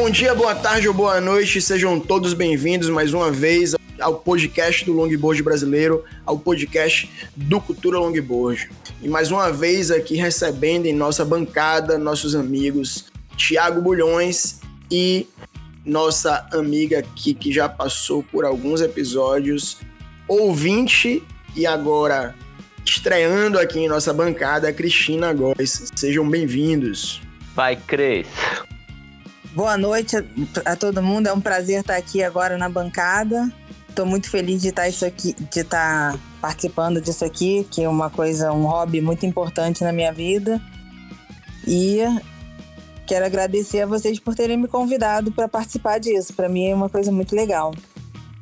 Bom dia, boa tarde ou boa noite, sejam todos bem-vindos mais uma vez ao podcast do Longboard Brasileiro, ao podcast do Cultura Longboard. E mais uma vez aqui recebendo em nossa bancada nossos amigos Tiago Bulhões e nossa amiga aqui que já passou por alguns episódios, ouvinte e agora estreando aqui em nossa bancada, Cristina Góes. Sejam bem-vindos. Vai, Cris. Boa noite a, todo mundo. É um prazer estar aqui agora na bancada. Estou muito feliz de estar isso aqui, de estar participando disso aqui, que é uma coisa, um hobby muito importante na minha vida. E quero agradecer a vocês por terem me convidado para participar disso. Para mim é uma coisa muito legal.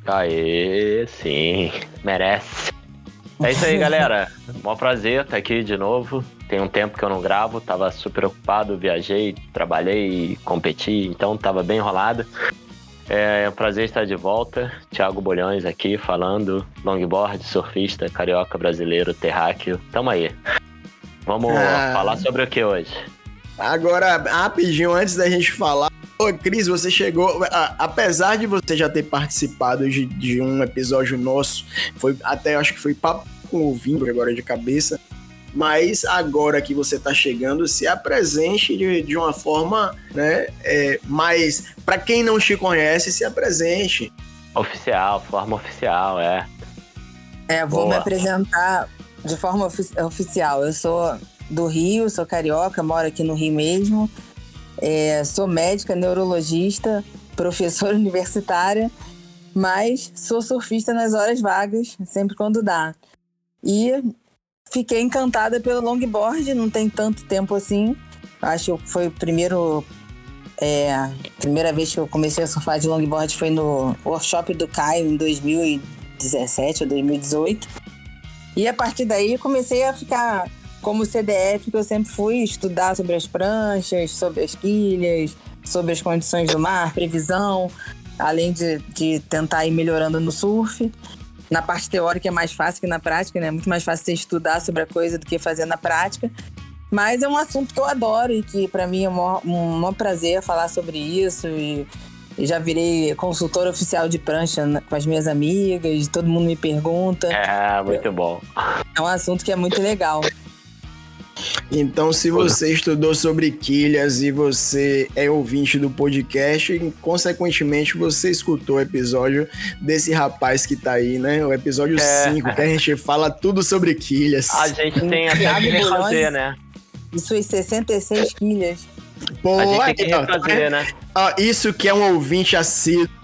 Aê, sim, merece. É isso aí, galera. Mó prazer estar aqui de novo. Tem um tempo que eu não gravo, tava super ocupado, viajei, trabalhei, competi, então tava bem enrolado. É um prazer estar de volta. Thiago Bolhões aqui falando, longboard, surfista, carioca brasileiro, terráqueo. Tamo aí. Vamos ah. falar sobre o que hoje? Agora, rapidinho, antes da gente falar, Ô, Cris, você chegou. apesar de você já ter participado de, de, um episódio nosso, foi até acho que foi papo com o Vimbo agora de cabeça. Mas agora que você está chegando, se apresente de, de uma forma, né? É, mais. para quem não te conhece, se apresente. Oficial, forma oficial, é. É, vou Boa. me apresentar de forma ofi oficial. Eu sou do Rio, sou carioca, moro aqui no Rio mesmo. É, sou médica, neurologista, professora universitária, mas sou surfista nas horas vagas, sempre quando dá. E fiquei encantada pelo longboard, não tem tanto tempo assim. Acho que foi o primeiro. É, a primeira vez que eu comecei a surfar de longboard foi no workshop do Caio em 2017 ou 2018. E a partir daí comecei a ficar como CDF, que eu sempre fui estudar sobre as pranchas, sobre as quilhas, sobre as condições do mar, previsão, além de, de tentar ir melhorando no surf. Na parte teórica é mais fácil que na prática, né? É muito mais fácil você estudar sobre a coisa do que fazer na prática. Mas é um assunto que eu adoro e que para mim é um, um maior prazer falar sobre isso. E, e, já virei consultora oficial de prancha com as minhas amigas, todo mundo me pergunta. É, muito bom. É um assunto que é muito legal. Então, se você estudou sobre quilhas e você é ouvinte do podcast, consequentemente você escutou o episódio desse rapaz que tá aí, né? O episódio 5, é. que a gente fala tudo sobre quilhas. A gente tem até que refazer, né? E suas 66 quilhas. Pô, a gente tem que refazer, né? Ó, isso que é um ouvinte assíduo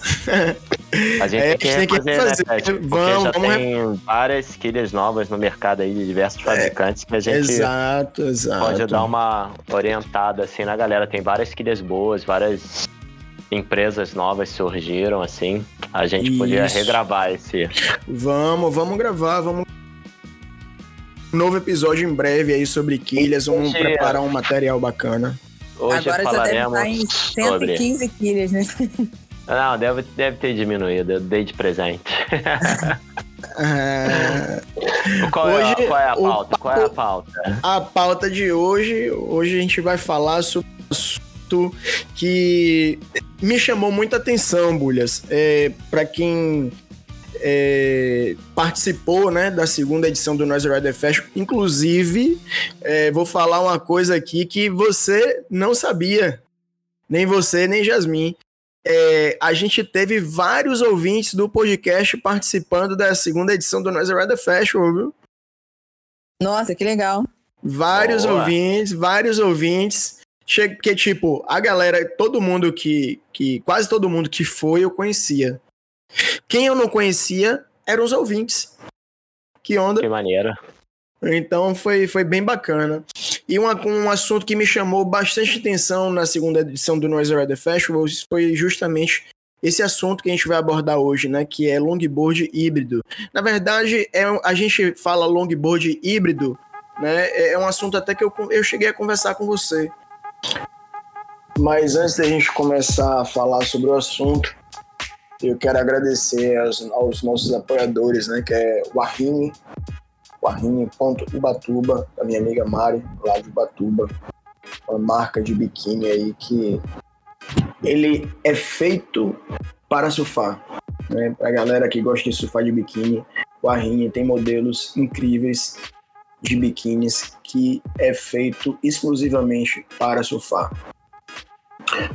a gente é, tem que, tem que fazer, né, Porque vamos, já vamos tem várias quilhas novas no mercado aí de diversos é, fabricantes que a gente exato, exato. pode dar uma orientada assim na galera. Tem várias quilhas boas, várias empresas novas surgiram assim. A gente Isso. podia regravar esse. Vamos, vamos gravar, vamos novo episódio em breve aí sobre quilhas, vamos preparar um material bacana. Hoje Agora já deve estar em 115 sobre... quilhas, né? Não, deve, deve ter diminuído, eu dei de presente. É... qual, é, hoje, qual, é, a pauta? qual é a pauta? A pauta de hoje, hoje a gente vai falar sobre um assunto que me chamou muita atenção, Bulhas. É, para quem é, participou né, da segunda edição do Noise Rider Fest. Inclusive, é, vou falar uma coisa aqui que você não sabia. Nem você, nem Jasmin é, a gente teve vários ouvintes do podcast participando da segunda edição do Noise Rider Festival, viu? Nossa, que legal. Vários Boa. ouvintes, vários ouvintes. Que, tipo, a galera, todo mundo que, que. Quase todo mundo que foi, eu conhecia. Quem eu não conhecia eram os ouvintes. Que onda. Que maneira. Então foi, foi bem bacana. E uma, um assunto que me chamou bastante atenção na segunda edição do Noise Rider Festival foi justamente esse assunto que a gente vai abordar hoje, né? Que é longboard híbrido. Na verdade, é, a gente fala longboard híbrido, né? É um assunto até que eu, eu cheguei a conversar com você. Mas antes da gente começar a falar sobre o assunto, eu quero agradecer aos, aos nossos apoiadores, né? Que é o Arrine, Guarrini.ubatuba, da minha amiga Mari, lá de Ubatuba. Uma marca de biquíni aí que ele é feito para surfar. Né? Para a galera que gosta de surfar de biquíni, o Arrinha tem modelos incríveis de biquínis que é feito exclusivamente para surfar.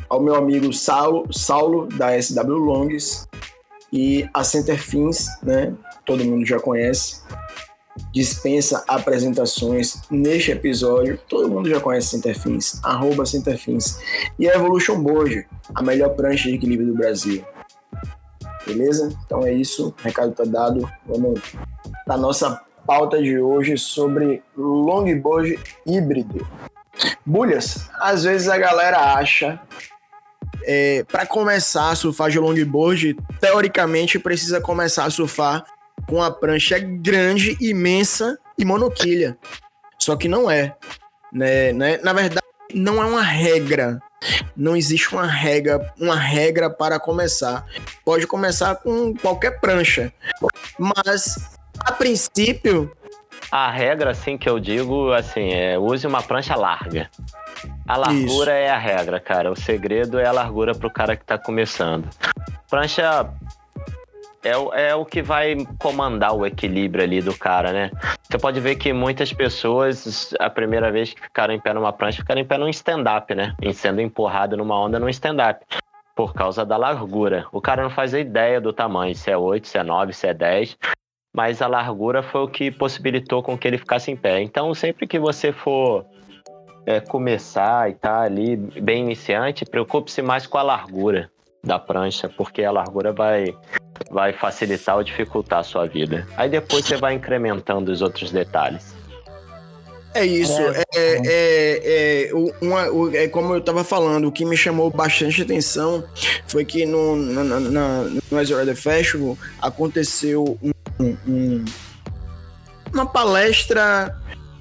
Ao meu amigo Saulo, Saulo da SW Longs e a Center Fins, né? Todo mundo já conhece. Dispensa apresentações neste episódio. Todo mundo já conhece Centerfins, arroba Centerfins. E Evolution Board, a melhor prancha de equilíbrio do Brasil. Beleza? Então é isso, o recado tá dado. Vamos para nossa pauta de hoje sobre longboard híbrido. Bulhas, às vezes a galera acha é, para começar a surfar de longboard, teoricamente precisa começar a surfar com a prancha grande, imensa e monoquilha. Só que não é. Né, né? Na verdade, não é uma regra. Não existe uma regra, uma regra para começar. Pode começar com qualquer prancha. Mas, a princípio. A regra, assim, que eu digo, assim, é use uma prancha larga. A largura Isso. é a regra, cara. O segredo é a largura para o cara que está começando. Prancha é, é o que vai comandar o equilíbrio ali do cara, né? Você pode ver que muitas pessoas, a primeira vez que ficaram em pé numa prancha, ficaram em pé num stand-up, né? Em sendo empurrado numa onda num stand-up. Por causa da largura. O cara não faz a ideia do tamanho, se é 8, se é 9, se é 10. Mas a largura foi o que possibilitou com que ele ficasse em pé. Então, sempre que você for é, começar e tá ali bem iniciante, preocupe-se mais com a largura da prancha, porque a largura vai, vai facilitar ou dificultar a sua vida. Aí depois você vai incrementando os outros detalhes. É isso, é, é, é, é, uma, é como eu estava falando, o que me chamou bastante atenção foi que no, na, na, no Azure Festival aconteceu um, um, uma palestra,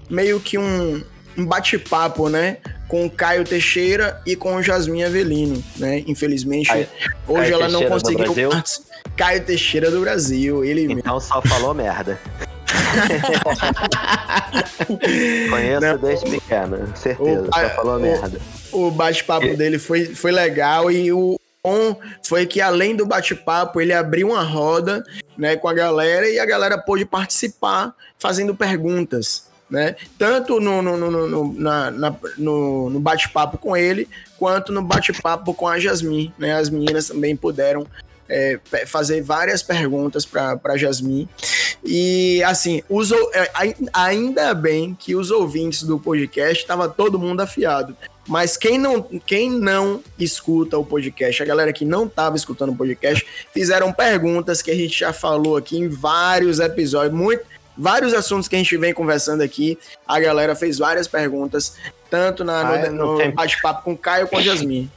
meio que um, um bate-papo, né? com o Caio Teixeira e com o Jasmin Avelino, né? Infelizmente, Caio, hoje Caio ela não conseguiu. Caio Teixeira do Brasil, ele Então mesmo. só falou merda. Conheço não, desde pequeno, certeza, o, só falou o, merda. O bate-papo dele foi, foi legal e o bom foi que além do bate-papo, ele abriu uma roda, né, com a galera e a galera pôde participar fazendo perguntas né? Tanto no, no, no, no, na, na, no, no bate-papo com ele, quanto no bate-papo com a Jasmine, né? As meninas também puderam é, fazer várias perguntas para Jasmine. E assim, os, é, ainda bem que os ouvintes do podcast estava todo mundo afiado. Mas quem não, quem não escuta o podcast, a galera que não estava escutando o podcast, fizeram perguntas que a gente já falou aqui em vários episódios. Muito, vários assuntos que a gente vem conversando aqui. A galera fez várias perguntas, tanto na, ah, no, no bate-papo com o Caio com a Jasmin.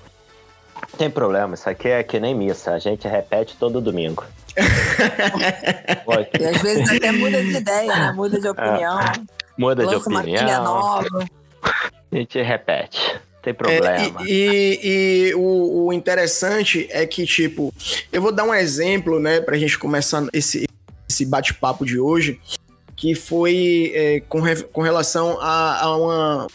Tem problema, isso aqui é que nem missa, a gente repete todo domingo. e às vezes até muda de ideia, né? muda de opinião. É, muda de opinião. nova. A gente repete tem problema. É, e, e, e o, o, interessante é que, tipo, eu vou dar um exemplo, né, pra gente começar esse, esse bate-papo de hoje que foi é, com, re, com relação a, a uma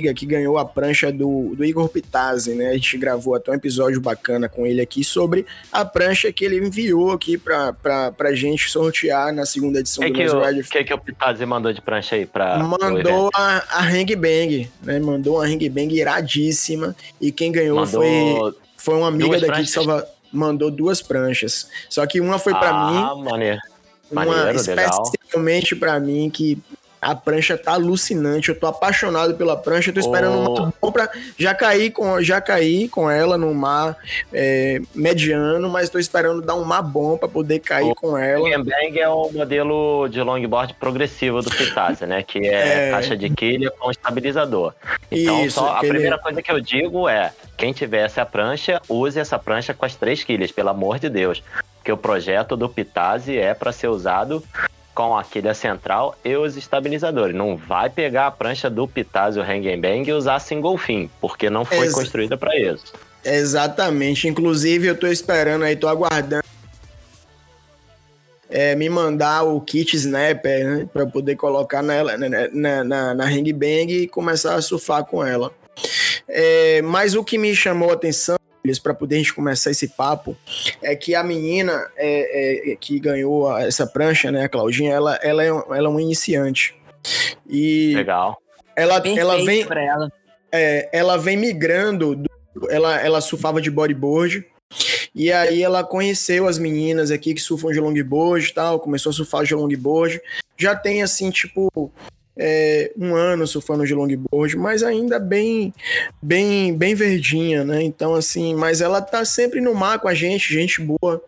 amiga que ganhou a prancha do, do Igor Pitazzi, né? A gente gravou até um episódio bacana com ele aqui sobre a prancha que ele enviou aqui pra, pra, pra gente sortear na segunda edição que do que O que, que o Pitazzi mandou de prancha aí pra. Mandou a, a Hang Bang, né? Mandou uma Hang Bang iradíssima. E quem ganhou mandou foi, foi uma amiga daqui pranchas. de Salvador. Mandou duas pranchas. Só que uma foi para ah, mim. Ah, maneiro uma, especialmente para mim que a prancha tá alucinante, eu tô apaixonado pela prancha, eu tô esperando oh. uma bom pra. Já caí com, já caí com ela no mar é, mediano, mas tô esperando dar um mar bom para poder cair oh. com ela. O Bang é o modelo de longboard progressivo do Pitazzi, né? Que é, é, caixa de quilha com estabilizador. Então, Isso, só, a primeira coisa que eu digo é: quem tiver essa prancha, use essa prancha com as três quilhas, pelo amor de Deus que o projeto do Pitazzi é para ser usado com a quilha central e os estabilizadores. Não vai pegar a prancha do Pitazzi o Hang Bang e usar single fin, porque não foi Ex construída para isso. Exatamente. Inclusive, eu tô esperando aí, tô aguardando é, me mandar o kit snapper, né, para poder colocar nela, na, na, na Hang Bang e começar a surfar com ela. É, mas o que me chamou a atenção para poder a gente começar esse papo, é que a menina é, é, que ganhou essa prancha, né, a Claudinha, ela, ela, é, ela é uma iniciante. E Legal. Ela, ela vem. Ela. É, ela vem migrando. Do, ela, ela surfava de bodyboard. E aí ela conheceu as meninas aqui que surfam de longboard e tal, começou a surfar de longboard. Já tem assim, tipo, é, um ano surfando de longboard, mas ainda bem, bem, bem verdinha, né? Então, assim, mas ela tá sempre no mar com a gente, gente boa.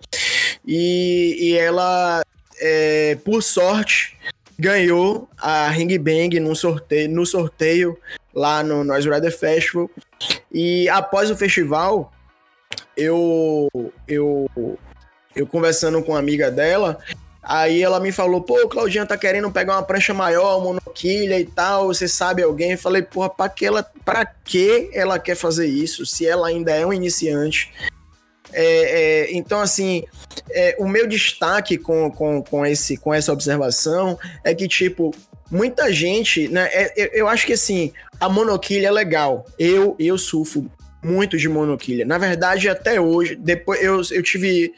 E, e ela, é, por sorte, ganhou a Ring Bang no sorteio, no sorteio lá no Noise Rider Festival. E após o festival, eu, eu, eu conversando com uma amiga dela, Aí ela me falou, pô, Claudinha tá querendo pegar uma prancha maior, monoquilha e tal, você sabe alguém? Eu falei, porra, pra que ela, pra que ela quer fazer isso, se ela ainda é um iniciante? É, é, então, assim, é, o meu destaque com, com, com, esse, com essa observação é que, tipo, muita gente, né, é, eu, eu acho que, assim, a monoquilha é legal. Eu, eu surfo muito de monoquilha. Na verdade, até hoje, depois eu, eu tive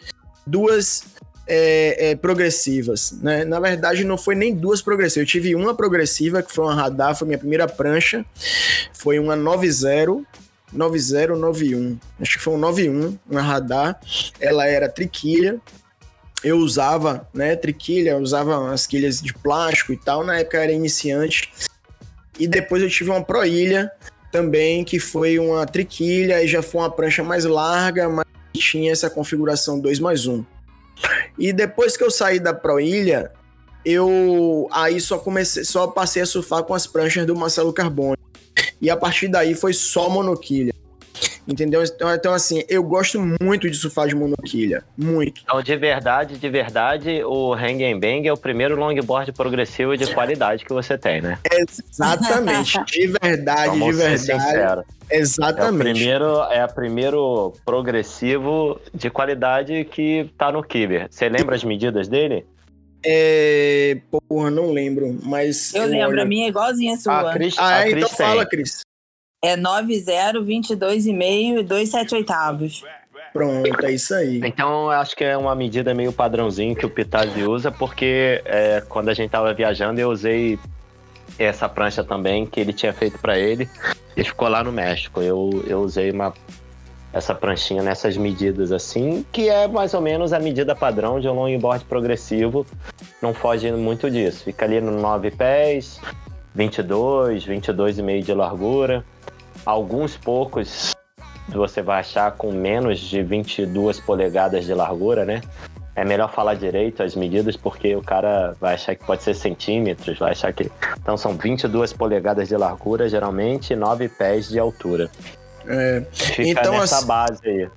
duas é, é, progressivas, né? Na verdade, não foi nem duas progressivas. Eu tive uma progressiva, que foi uma radar, foi minha primeira prancha. Foi uma 90 9091. Acho que foi um 91, uma radar. Ela era triquilha. Eu usava, né, triquilha, usava as quilhas de plástico e tal. Na época era iniciante. E depois eu tive uma proilha também, que foi uma triquilha e já foi uma prancha mais larga, mas tinha essa configuração 2 mais 1. E depois que eu saí da Proilha, eu aí só comecei, só passei a surfar com as pranchas do Marcelo Carbone. E a partir daí foi só monoquilha. Entendeu? Então, então, assim, eu gosto muito de surfar de monoquilha. Muito. Então, de verdade, de verdade, o Hang and Bang é o primeiro longboard progressivo de qualidade que você tem, né? Exatamente. De verdade, Vamos de verdade. Ser sincero. Exatamente. É, o primeiro, é o primeiro progressivo de qualidade que tá no Kiber. Você lembra as medidas dele? É. Porra, não lembro, mas. Eu, lembro, olho... a minha é igualzinha a sua. A Cris, ah, a é? Cris então tem. fala, Cris. É 90, 22,5 e 2,7 oitavos. Pronto, é isso aí. Então, eu acho que é uma medida meio padrãozinho que o Pitazzi usa, porque é, quando a gente tava viajando, eu usei essa prancha também que ele tinha feito para ele e ficou lá no México. Eu, eu usei uma, essa pranchinha nessas medidas assim, que é mais ou menos a medida padrão de um longboard progressivo. Não foge muito disso. Fica ali no 9 pés, 22, 22,5 de largura. Alguns poucos você vai achar com menos de 22 polegadas de largura, né? É melhor falar direito as medidas, porque o cara vai achar que pode ser centímetros, vai achar que. Então são 22 polegadas de largura, geralmente, e 9 pés de altura. É, Fica então, nessa assim, base aí.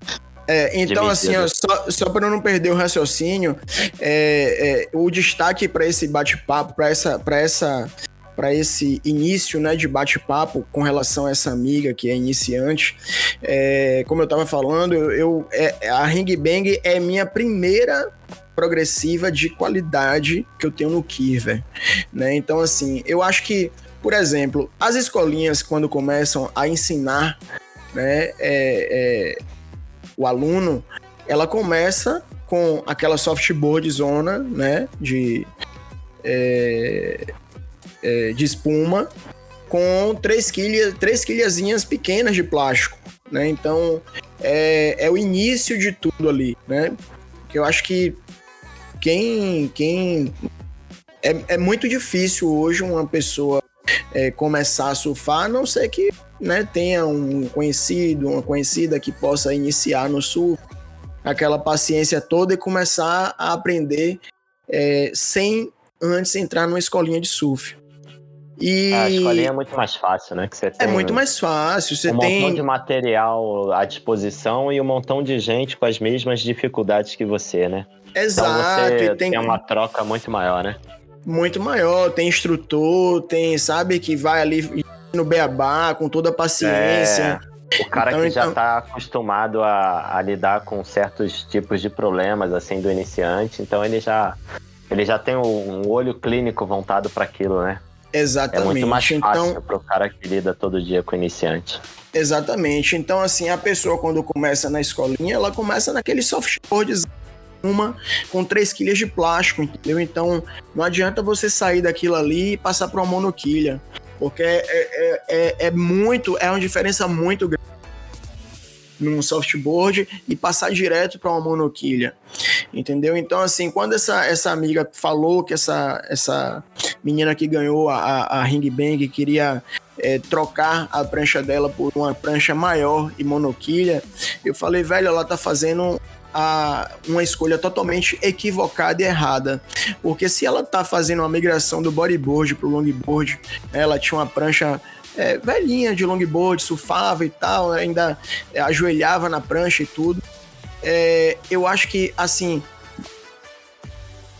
É, então, assim, ó, só, só para não perder o raciocínio, é, é, o destaque para esse bate-papo, para essa, essa para esse início né, de bate-papo com relação a essa amiga que é iniciante. É, como eu estava falando, eu, eu é, a Ring Bang é minha primeira progressiva de qualidade que eu tenho no Kirver, né? Então assim, eu acho que, por exemplo, as escolinhas quando começam a ensinar, né, é, é, o aluno, ela começa com aquela softboard zona, né, de é, é, de espuma com três, quilhas, três quilhazinhas pequenas de plástico, né? Então, é, é o início de tudo ali, né? Que eu acho que quem... quem é, é muito difícil hoje uma pessoa é, começar a surfar, a não ser que né, tenha um conhecido, uma conhecida que possa iniciar no surf, aquela paciência toda e começar a aprender é, sem antes entrar numa escolinha de surf. E... A escolinha é muito mais fácil, né? Que você é tem é muito mais fácil. Você um tem montão de material à disposição e um montão de gente com as mesmas dificuldades que você, né? Exato. Então você tem... tem uma troca muito maior, né? Muito maior. Tem instrutor, tem, sabe, que vai ali no beabá com toda a paciência. É... O cara então, que já está então... acostumado a, a, lidar com certos tipos de problemas, assim, do iniciante, então ele já, ele já tem um olho clínico voltado para aquilo, né? Exatamente. É muito mais fácil então, para o cara que lida todo dia com iniciante. Exatamente. Então, assim, a pessoa quando começa na escolinha, ela começa naquele softboard uma com três quilhas de plástico, entendeu? Então, não adianta você sair daquilo ali e passar para uma monoquilha, porque é, é, é, é muito, é uma diferença muito grande num softboard e passar direto para uma monoquilha, entendeu? Então, assim, quando essa, essa amiga falou que essa, essa menina que ganhou a, a Ring Bang queria é, trocar a prancha dela por uma prancha maior e monoquilha, eu falei, velho, ela tá fazendo a, uma escolha totalmente equivocada e errada. Porque se ela tá fazendo uma migração do bodyboard pro longboard, ela tinha uma prancha é, velhinha de longboard, surfava e tal, ainda ajoelhava na prancha e tudo. É, eu acho que, assim,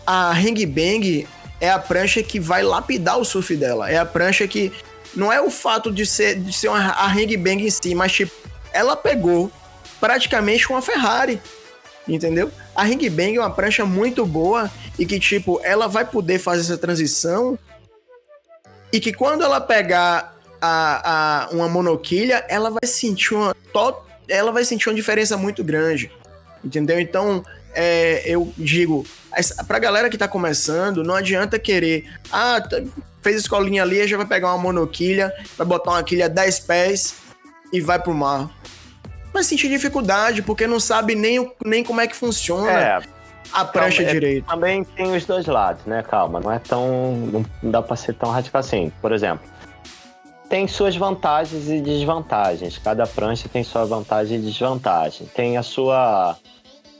a Hang Bang é a prancha que vai lapidar o surf dela. É a prancha que não é o fato de ser, de ser uma, a Hang Bang em si, mas tipo, ela pegou praticamente uma Ferrari. Entendeu? A Ring Bang é uma prancha muito boa e que, tipo, ela vai poder fazer essa transição e que quando ela pegar a, a, uma monoquilha, ela vai sentir uma ela vai sentir uma diferença muito grande. Entendeu? Então, é, eu digo, pra galera que tá começando, não adianta querer, ah, fez escolinha ali, já vai pegar uma monoquilha, vai botar uma quilha 10 pés e vai pro mar. Vai sentir dificuldade, porque não sabe nem, nem como é que funciona. É a prancha Calma, é, direito. também tem os dois lados, né? Calma, não é tão. Não dá pra ser tão radical assim. Por exemplo, tem suas vantagens e desvantagens. Cada prancha tem sua vantagem e desvantagem. Tem a sua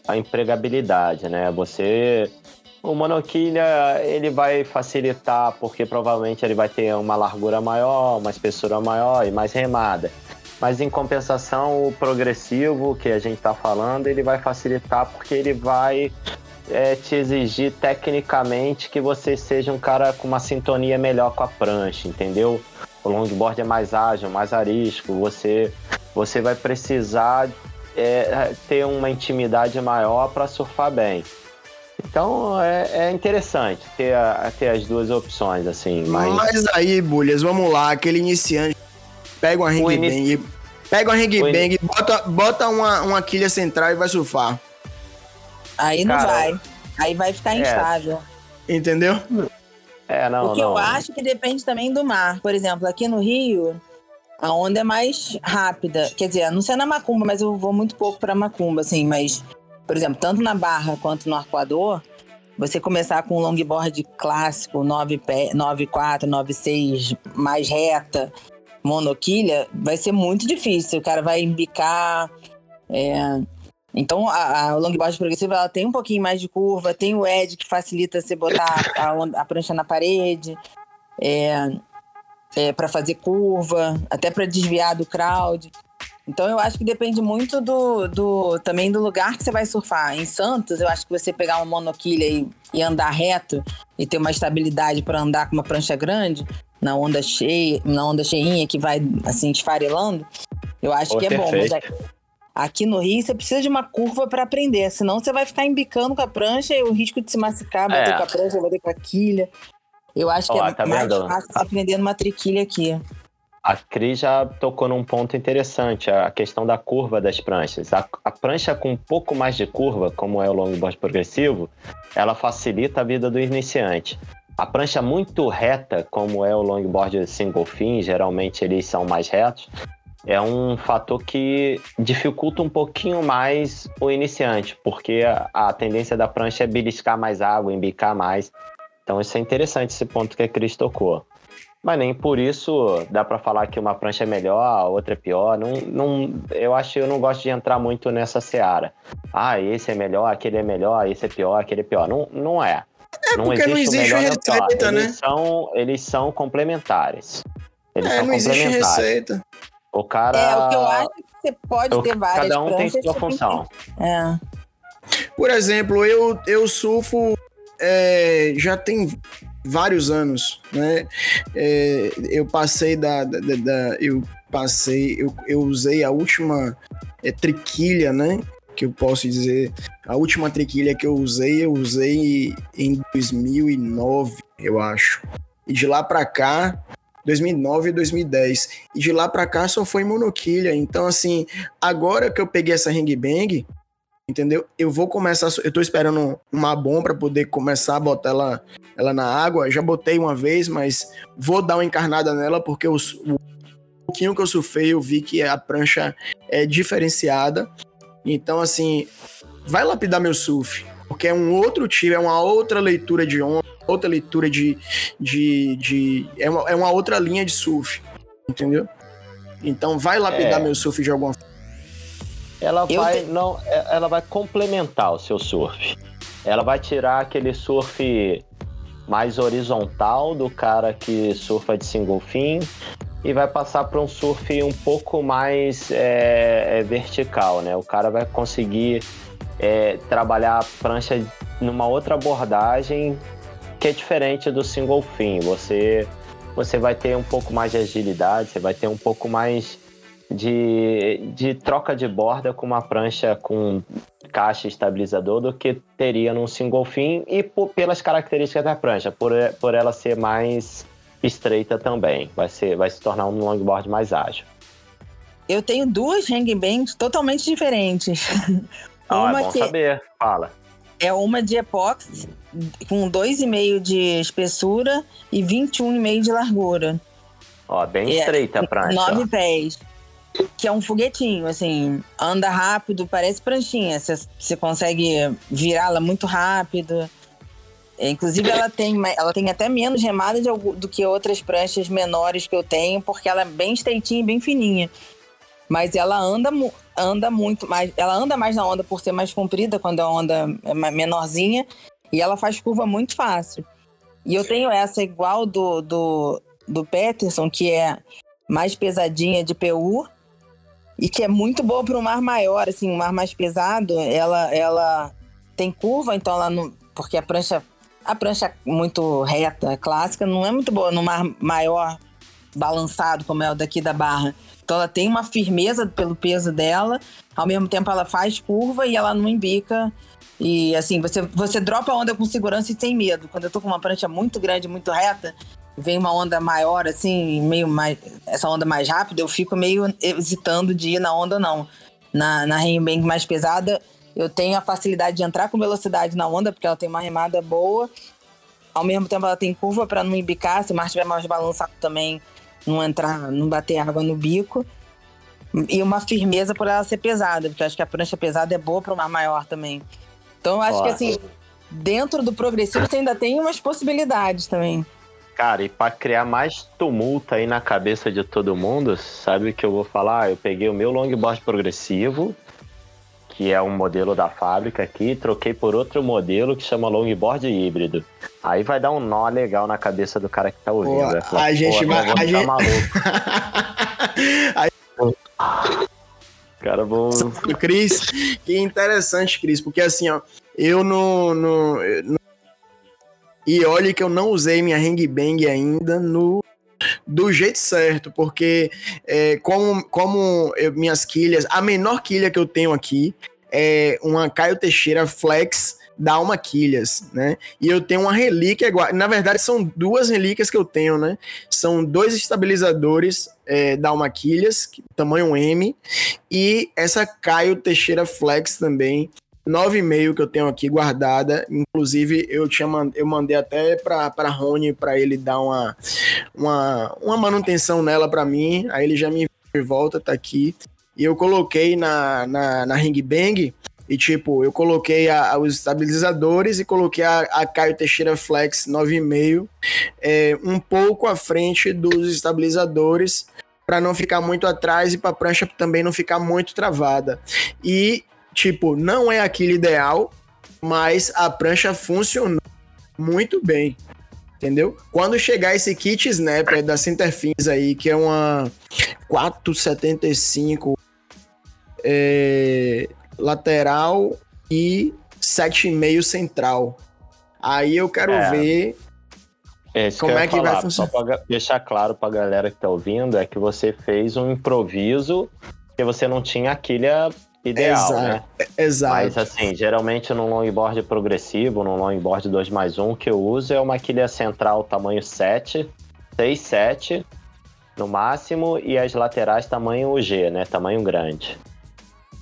a empregabilidade, né? Você o monoquilha ele vai facilitar porque provavelmente ele vai ter uma largura maior, uma espessura maior e mais remada. Mas em compensação o progressivo que a gente está falando ele vai facilitar porque ele vai é, te exigir tecnicamente que você seja um cara com uma sintonia melhor com a prancha, entendeu? O longboard é mais ágil, mais arisco, você, você vai precisar é, ter uma intimidade maior para surfar bem. Então é, é interessante ter, a, ter as duas opções, assim. Mas, mas aí, Bulhas, vamos lá, aquele iniciante pega uma ring bang, pega uma ring bang, bota, bota uma, uma quilha central e vai surfar. Aí não Cara, vai. Aí vai ficar é. instável. Entendeu? É, não, Porque não. eu acho que depende também do mar. Por exemplo, aqui no Rio, a onda é mais rápida. Quer dizer, não sei na Macumba, mas eu vou muito pouco para Macumba, assim. Mas, por exemplo, tanto na Barra quanto no Arcoador, você começar com um longboard clássico, 9,4, 9,6, mais reta, monoquilha, vai ser muito difícil. O cara vai embicar. É, então, a, a longboard progressiva ela tem um pouquinho mais de curva, tem o edge que facilita você botar a, a prancha na parede, é, é para fazer curva, até para desviar do crowd. Então, eu acho que depende muito do, do também do lugar que você vai surfar. Em Santos, eu acho que você pegar uma monoquilha e, e andar reto e ter uma estabilidade para andar com uma prancha grande na onda cheia, na onda cheinha que vai assim esfarelando, eu acho que é bom. Mas Aqui no Rio, você precisa de uma curva para aprender, senão você vai ficar embicando com a prancha e o risco de se machucar, bater é. com a prancha, bater com a quilha. Eu acho que é tá mais vendo? fácil aprender numa triquilha aqui. A Cris já tocou num ponto interessante, a questão da curva das pranchas. A, a, prancha com um pouco mais de curva, como é o longboard progressivo, ela facilita a vida do iniciante. A prancha muito reta, como é o longboard single fin, geralmente eles são mais retos, é um fator que dificulta um pouquinho mais o iniciante, porque a, a tendência da prancha é beliscar mais água, embicar mais. Então isso é interessante, esse ponto que a Cris tocou. Mas nem por isso dá para falar que uma prancha é melhor, a outra é pior. Não, não, eu acho que eu não gosto de entrar muito nessa seara. Ah, esse é melhor, aquele é melhor, esse é pior, aquele é pior. Não, não é. É não porque existe não existe receita, né? Eles são, eles são complementares. Eles é, são não existe receita. O cara. É, o que eu acho que você pode o, ter várias Cada um tem sua função. É. Por exemplo, eu, eu surfo é, já tem vários anos, né? É, eu passei da, da, da, eu passei, eu, eu usei a última é, triquilha, né? Que eu posso dizer, a última triquilha que eu usei, eu usei em 2009, eu acho. E de lá para cá, 2009 e 2010. E de lá para cá só foi monoquilha. Então, assim, agora que eu peguei essa ring bang, entendeu? Eu vou começar, eu tô esperando uma bomba para poder começar a botar ela, ela na água. Já botei uma vez, mas vou dar uma encarnada nela porque os, o pouquinho que eu surfei, eu vi que a prancha é diferenciada. Então, assim, vai lapidar meu surf, porque é um outro tiro, é uma outra leitura de onda, outra leitura de. de, de é, uma, é uma outra linha de surf, entendeu? Então, vai lapidar é. meu surf de alguma forma. Ela vai, te... não, é, ela vai complementar o seu surf. Ela vai tirar aquele surf mais horizontal do cara que surfa de single fin e vai passar para um surf um pouco mais é, é, vertical, né? O cara vai conseguir é, trabalhar a prancha numa outra abordagem que é diferente do single fin. Você você vai ter um pouco mais de agilidade, você vai ter um pouco mais de, de troca de borda com uma prancha com caixa estabilizador do que teria num single fin e por, pelas características da prancha, por, por ela ser mais estreita também. Vai, ser, vai se tornar um longboard mais ágil. Eu tenho duas hangbangs totalmente diferentes. Ah, uma é bom que saber. Fala. É uma de epóxi com 2,5 de espessura e 21,5 de largura. Ó, bem é, estreita a prancha. 9 pés. Que é um foguetinho, assim, anda rápido, parece pranchinha. Você consegue virá-la muito rápido. É, inclusive, ela tem, ela tem até menos remada de, do que outras pranchas menores que eu tenho, porque ela é bem estreitinha e bem fininha. Mas ela anda, anda muito mais. Ela anda mais na onda por ser mais comprida, quando a onda é menorzinha. E ela faz curva muito fácil. E eu tenho essa igual do, do, do Peterson, que é mais pesadinha de PU. E que é muito boa para um mar maior, assim, um mar mais pesado. Ela, ela tem curva, então ela não. Porque a prancha a prancha muito reta, clássica, não é muito boa no mar maior, balançado, como é o daqui da Barra. Então ela tem uma firmeza pelo peso dela, ao mesmo tempo ela faz curva e ela não embica. E assim, você, você dropa a onda com segurança e sem medo. Quando eu tô com uma prancha muito grande, muito reta, vem uma onda maior, assim, meio mais. Essa onda mais rápida, eu fico meio hesitando de ir na onda ou não. Na, na Rainbank mais pesada, eu tenho a facilidade de entrar com velocidade na onda, porque ela tem uma remada boa. Ao mesmo tempo, ela tem curva para não embicar. Se o mar estiver mais balançado também, não entrar, não bater água no bico. E uma firmeza por ela ser pesada, porque eu acho que a prancha pesada é boa para um mar maior também. Então, eu acho que assim, dentro do progressivo, você ainda tem umas possibilidades também. Cara, e para criar mais tumulto aí na cabeça de todo mundo, sabe o que eu vou falar? Eu peguei o meu longboard progressivo, que é um modelo da fábrica aqui, troquei por outro modelo que chama longboard híbrido. Aí vai dar um nó legal na cabeça do cara que tá ouvindo. Pô, a gente vai. A gente... maluco. cara, vou. Cris, que interessante, Cris, porque assim, ó, eu não, não, não. E olhe que eu não usei minha hang bang ainda no do jeito certo, porque é, como, como eu, minhas quilhas, a menor quilha que eu tenho aqui é uma Caio Teixeira Flex da Alma Quilhas, né? E eu tenho uma relíquia, na verdade são duas relíquias que eu tenho, né? São dois estabilizadores é, da Alma Quilhas, tamanho M, e essa Caio Teixeira Flex também, 9,5 que eu tenho aqui guardada. Inclusive, eu tinha eu mandei até para Rony para ele dar uma, uma, uma manutenção nela para mim. Aí ele já me de volta, tá aqui. E eu coloquei na, na, na Ring Bang. E tipo, eu coloquei a, a, os estabilizadores e coloquei a, a Caio Teixeira Flex 9,5 é, um pouco à frente dos estabilizadores para não ficar muito atrás e para a prancha também não ficar muito travada. E Tipo, não é aquele ideal, mas a prancha funcionou muito bem. Entendeu? Quando chegar esse kit snapper da Centerfins aí, que é uma 475 é, lateral e 7,5 central. Aí eu quero é. ver é, como que é que falar, vai funcionar. Só para deixar claro para a galera que tá ouvindo, é que você fez um improviso que você não tinha a quilha ideal, Exato. né? Exato. Mas assim, geralmente no longboard progressivo, no longboard 2 mais 1, que eu uso é uma quilha central tamanho 7, 6, 7 no máximo, e as laterais tamanho G, né? Tamanho grande.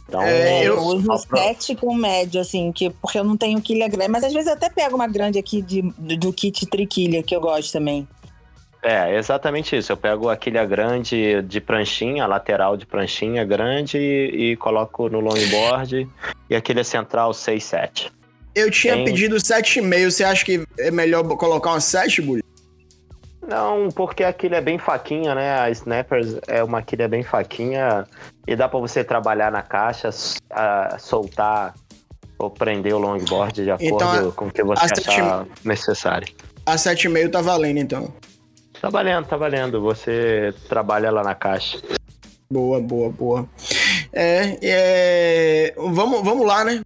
Então, É, Eu, eu- uso pro- 7 com médio, assim, que, porque eu não tenho quilha grande. Mas às vezes eu até pego uma grande aqui de, do, do kit triquilha, que eu gosto também. É, exatamente isso. Eu pego a quilha grande de pranchinha, lateral de pranchinha grande e, e coloco no longboard e a quilha central 6, 7. Eu tinha Tem- pedido 7,5. Você acha que é melhor colocar uma 7, Bully? Não, porque a quilha é bem faquinha, né? A Snappers é uma quilha bem faquinha e dá pra você trabalhar na caixa, soltar ou prender o longboard de acordo Então, com o que você a sete- achar necessário. A 7,5 tá valendo, então. Tá valendo, tá valendo. Você trabalha lá na caixa. Boa, boa, boa. É, é, vamos, vamos lá, né?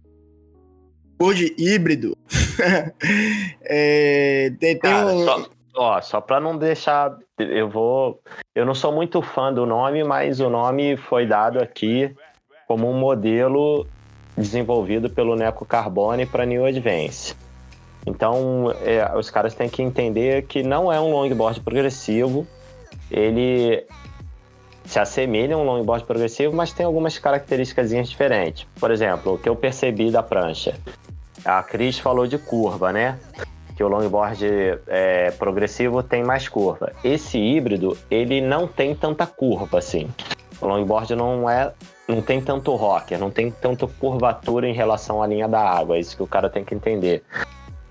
Board híbrido. é, tem, tem Cara, um... só, ó, só pra não deixar. Eu vou. Eu não sou muito fã do nome, mas o nome foi dado aqui como um modelo desenvolvido pelo Neco Carbone para New Advance. Então, é, os caras têm que entender que não é um longboard progressivo. Ele se assemelha a um longboard progressivo, mas tem algumas características diferentes. Por exemplo, o que eu percebi da prancha. A Cris falou de curva, né? que o longboard é, progressivo tem mais curva. Esse híbrido, ele não tem tanta curva assim. O longboard não é não tem tanto rocker, não tem tanto curvatura em relação à linha da água, é isso que o cara tem que entender.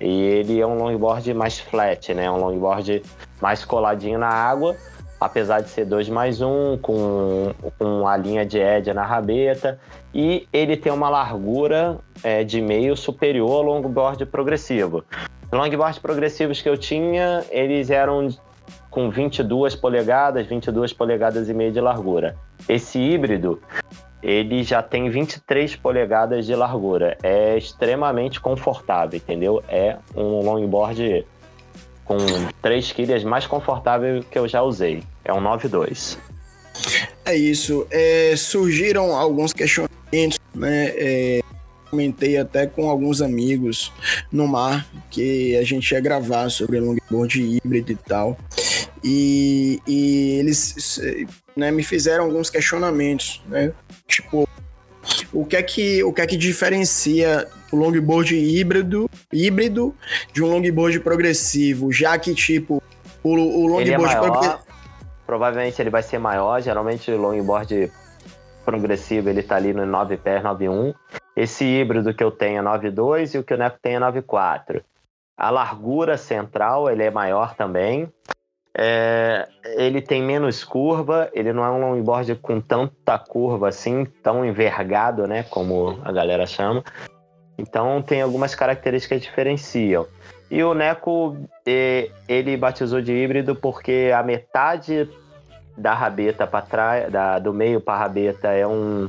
E ele é um longboard mais flat, né? Um longboard mais coladinho na água, apesar de ser 2 mais 1, um, com, com a linha de edge na rabeta. E ele tem uma largura é, de meio superior ao longboard progressivo. Longboards progressivos que eu tinha, eles eram com 22 polegadas, 22 polegadas e meia de largura. Esse híbrido, ele já tem 23 polegadas de largura. É extremamente confortável, entendeu? É um longboard com 3 quilhas mais confortável que eu já usei. É um 92. É isso. É, surgiram alguns questionamentos, né? É, comentei até com alguns amigos no mar que a gente ia gravar sobre longboard híbrido e tal. E, e eles né, me fizeram alguns questionamentos, né? Tipo, o que é que, o que, é que diferencia o longboard híbrido, híbrido de um longboard progressivo? Já que, tipo, o, o é longboard maior, progressivo. provavelmente ele vai ser maior. Geralmente o longboard progressivo ele tá ali no 9 pés, 9.1. Esse híbrido que eu tenho é 9.2 e o que o Neco tem é 9.4. A largura central ele é maior também. É, ele tem menos curva, ele não é um longboard com tanta curva assim, tão envergado, né, como a galera chama. Então tem algumas características que diferenciam. E o Neco, ele batizou de híbrido porque a metade da rabeta para trás, da, do meio para a rabeta é um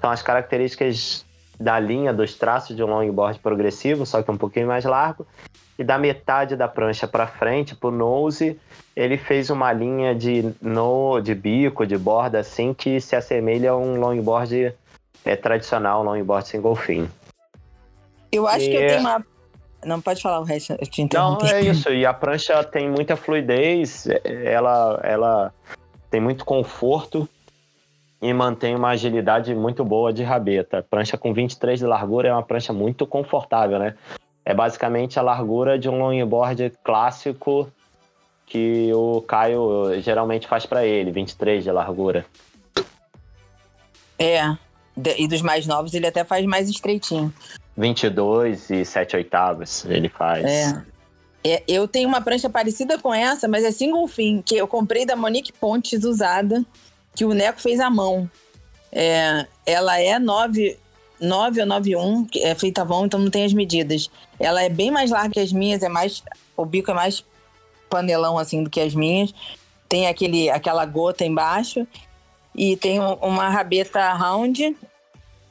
são as características da linha dos traços de um longboard progressivo, só que um pouquinho mais largo. E da metade da prancha para frente, pro nose, ele fez uma linha de no de bico, de borda assim que se assemelha a um longboard é, tradicional, um longboard single fin. Eu acho que eu E- tenho uma. Não, pode falar o resto, eu te Não, interrompi. é isso. E a prancha tem muita fluidez, ela, ela tem muito conforto e mantém uma agilidade muito boa de rabeta. Prancha com 23 de largura é uma prancha muito confortável, né? É basicamente a largura de um longboard clássico que o Caio geralmente faz para ele, 23 de largura. É. De- E dos mais novos ele até faz mais estreitinho. 22 e 7 oitavos ele faz. É. É, eu tenho uma prancha parecida com essa, mas é single fin, que eu comprei da Monique Pontes usada, que o Neco fez à mão. É, ela é 9, 9 ou 91, que é feita à mão, então não tem as medidas. Ela é bem mais larga que as minhas, é mais o bico é mais panelão assim do que as minhas. Tem aquele, aquela gota embaixo e tem um- uma rabeta round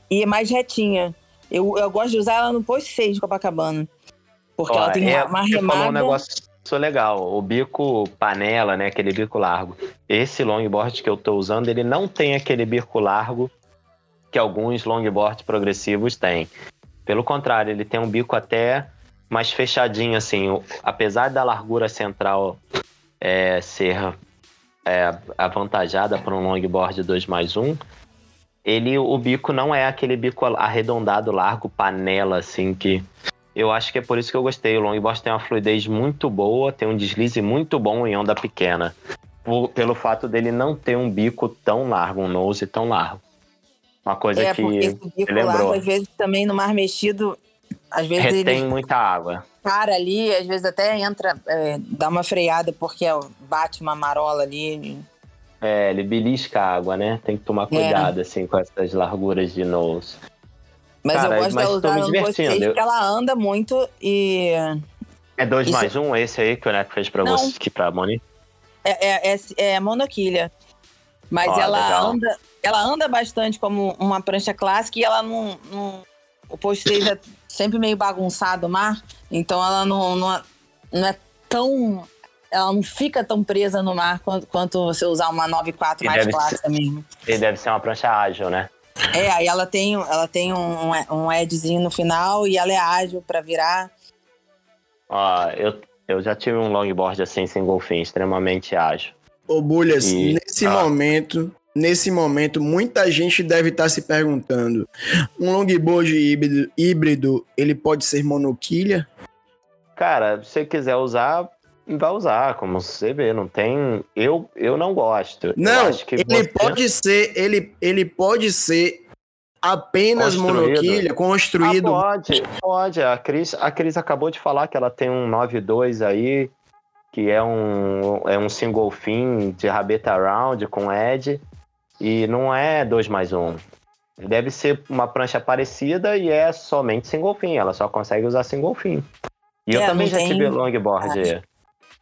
e é mais retinha. Eu, eu gosto de usar ela no post 6 de Copacabana. Porque Ó, ela tem é, uma falou remada. um negócio legal, o bico panela, né, aquele bico largo. Esse longboard que eu tô usando, ele não tem aquele bico largo que alguns longboards progressivos têm. Pelo contrário, ele tem um bico até mais fechadinho, assim. Apesar da largura central é, ser é, avantajada para um longboard 2 mais 1, ele, o bico não é aquele bico arredondado, largo, panela, assim, que eu acho que é por isso que eu gostei. O longboard tem uma fluidez muito boa, tem um deslize muito bom em onda pequena. Por, pelo fato dele não ter um bico tão largo, um nose tão largo. Uma coisa é, que porque lembrou. às vezes, também no mar mexido, às vezes Retém ele muita água. Para ali, às vezes até entra, é, dá uma freada porque bate uma marola ali. É, ele belisca a água, né? Tem que tomar é. cuidado, é. assim, com essas larguras de nose. Mas Cara, eu gosto mas no divertindo. porque ela anda muito e... É dois Isso... mais um, esse aí que o Neco fez pra Não. você, aqui pra Moni? É, é, é, é monoquilha. Mas oh, ela legal. anda ela anda bastante como uma prancha clássica e ela não. não o post é sempre meio bagunçado o mar, então ela não, não, não é tão. Ela não fica tão presa no mar quanto, quanto você usar uma 9.4 mais clássica ser, mesmo. E deve ser uma prancha ágil, né? É, aí ela tem, ela tem um, um edzinho no final e ela é ágil para virar. Ó, eu, eu já tive um longboard assim sem golfinho, extremamente ágil. Ô, Bulhas, e, nesse ah. momento, nesse momento, muita gente deve estar tá se perguntando: um longboard híbrido, híbrido ele pode ser monoquilha? Cara, se você quiser usar, vai usar, como você vê, não tem. Eu, eu não gosto. Não, ele você... pode ser, ele, ele pode ser apenas construído. monoquilha, construído. Ah, pode, pode. A Cris, a Cris acabou de falar que ela tem um 92 aí, que é um, é um single fin de rabeta round com edge. E não é 2 mais 1. Um. Deve ser uma prancha parecida e é somente single fin. Ela só consegue usar single fin. E é, eu também já tem... tive longboard ah.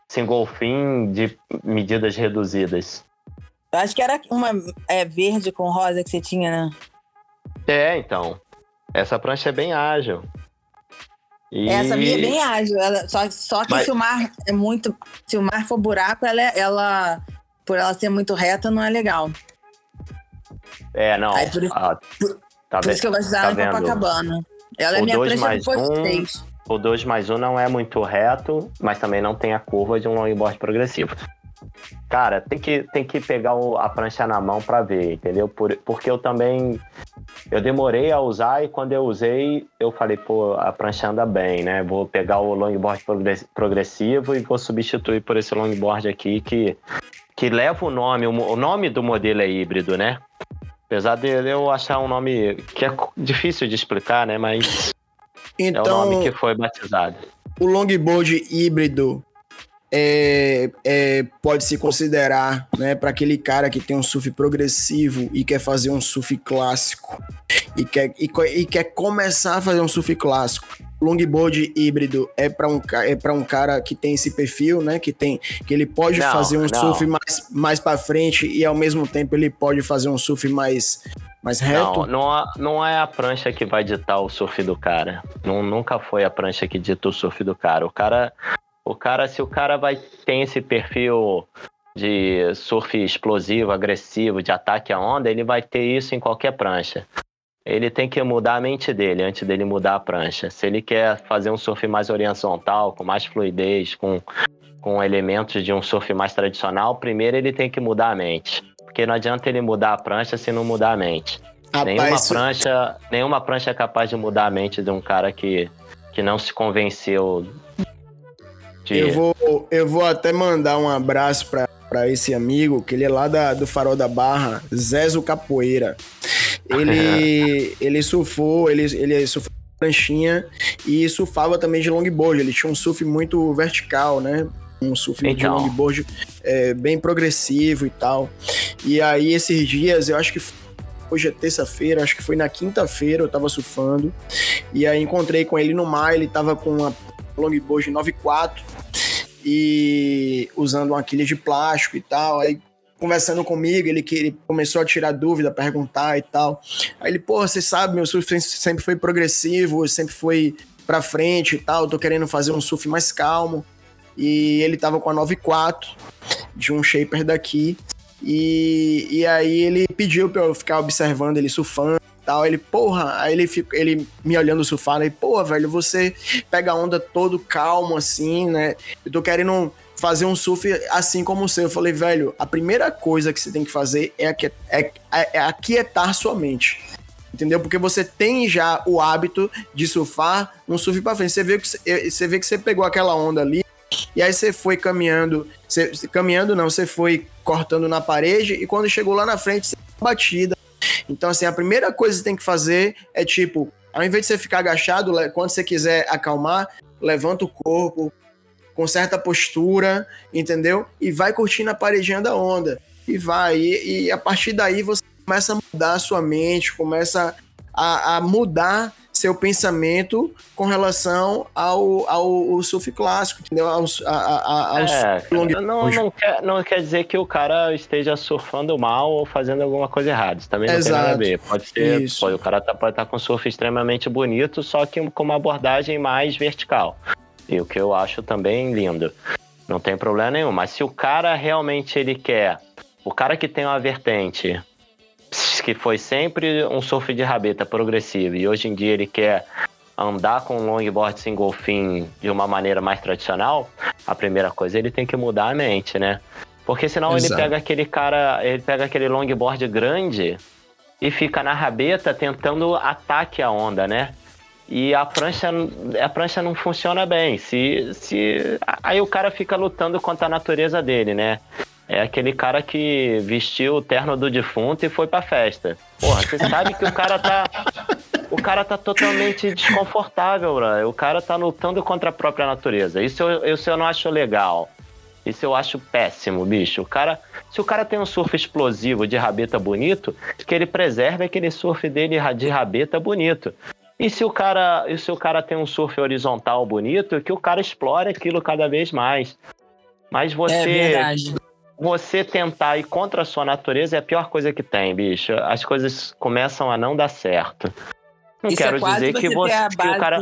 single fin de medidas reduzidas. Eu acho que era uma é, verde com rosa que você tinha, né? É, então. Essa prancha é bem ágil. E... Essa minha é bem ágil. Ela, só, só que Mas... se o mar é muito. Se o mar for buraco, ela, é, ela. Por ela ser muito reta, não é legal. É, não. Aí, por, isso, ah, tá por isso que eu gosto de usar tá em Copacabana. Ela é o é minha prancha depois um, O 2 mais 1 um não é muito reto, mas também não tem a curva de um longboard progressivo. Cara, tem que, tem que pegar o, a prancha na mão para ver, entendeu? Por, porque eu também. Eu demorei a usar e quando eu usei, eu falei, pô, a prancha anda bem, né? Vou pegar o longboard progressivo e vou substituir por esse longboard aqui que, que leva o nome. O, nome do modelo é híbrido, né? Apesar de eu achar um nome que é difícil de explicar, né? Mas então, é o nome então, que foi batizado. O longboard híbrido é, é, pode se considerar, né, para aquele cara que tem um surf progressivo e quer fazer um surf clássico e quer, e, e quer começar a fazer um surf clássico longboard híbrido é para um, é um cara que tem esse perfil, né? Que tem que ele pode não, fazer um não. surf mais, mais para frente e ao mesmo tempo ele pode fazer um surf mais mais reto. Não, não, não é a prancha que vai ditar o surf do cara. Não, nunca foi a prancha que dita o surf do cara. O cara, o cara, se o cara vai tem esse perfil de surf explosivo, agressivo, de ataque à onda, ele vai ter isso em qualquer prancha ele tem que mudar a mente dele antes dele mudar a prancha. Se ele quer fazer um surf mais horizontal, com mais fluidez, com, com elementos de um surf mais tradicional, primeiro ele tem que mudar a mente. Porque não adianta ele mudar a prancha se não mudar a mente. Rapaz, nenhuma, prancha, nenhuma prancha é capaz de mudar a mente de um cara que, que não se convenceu. Eu, vou, eu vou até mandar um abraço para esse amigo, que ele é lá da, do Farol da Barra, Zezo Capoeira. Ele, ele surfou, ele, ele surfou pranchinha e surfava também de longboard. Ele tinha um surf muito vertical, né? Um surf então. de longboard é, bem progressivo e tal. E aí, esses dias, eu acho que hoje é terça-feira, acho que foi na quinta-feira, eu tava surfando. E aí encontrei com ele no mar, ele tava com uma longboard 9.4 e usando uma quilha de plástico e tal. Aí conversando comigo, ele que ele começou a tirar dúvida, perguntar e tal. Aí ele, pô, você sabe, meu surf sempre foi progressivo, sempre foi pra frente e tal, tô querendo fazer um surf mais calmo. E ele tava com a 94 de um shaper daqui. E, e aí ele pediu pra eu ficar observando ele surfando tal. Ele, porra, aí ele, fica, ele me olhando surfar, aí, porra, velho, você pega a onda todo calmo, assim, né? Eu tô querendo fazer um surf assim como o seu. Eu falei, velho, a primeira coisa que você tem que fazer é, é, é, é aquietar sua mente. Entendeu? Porque você tem já o hábito de surfar um surf para frente. Você vê, que você, você vê que você pegou aquela onda ali, e aí você foi caminhando, você, caminhando não, você foi cortando na parede, e quando chegou lá na frente, você batida. Então, assim, a primeira coisa que você tem que fazer é tipo, ao invés de você ficar agachado, quando você quiser acalmar, levanta o corpo, com certa postura, entendeu? E vai curtindo a paredinha da onda. E vai. E, e a partir daí você começa a mudar a sua mente, começa a, a mudar seu pensamento com relação ao, ao, ao surf clássico, entendeu? Ao, a, a, é, long não, não, quer, não quer dizer que o cara esteja surfando mal ou fazendo alguma coisa errada. Isso também não Exato. tem nada a ver. Pode ser, pode, o cara tá, pode estar tá com surf extremamente bonito, só que com uma abordagem mais vertical. E o que eu acho também lindo. Não tem problema nenhum. Mas se o cara realmente ele quer, o cara que tem uma vertente que foi sempre um surf de rabeta progressivo e hoje em dia ele quer andar com um longboard single fin de uma maneira mais tradicional, a primeira coisa ele tem que mudar a mente, né? Porque senão Exato. ele pega aquele cara, ele pega aquele longboard grande e fica na rabeta tentando ataque a onda, né? e a prancha, a prancha não funciona bem. Se, se aí o cara fica lutando contra a natureza dele, né? É aquele cara que vestiu o terno do defunto e foi pra festa. Porra, você sabe que o cara tá. O cara tá totalmente desconfortável, bro. O cara tá lutando contra a própria natureza. Isso eu, isso eu não acho legal. Isso eu acho péssimo, bicho. O cara, se o cara tem um surf explosivo de rabeta bonito, que ele preserve aquele surf dele de rabeta bonito. E se o cara, e se o cara tem um surf horizontal bonito, que o cara explore aquilo cada vez mais. Mas é você é você tentar ir contra a sua natureza é a pior coisa que tem, bicho. As coisas começam a não dar certo. Não Isso é quero é dizer que você que o cara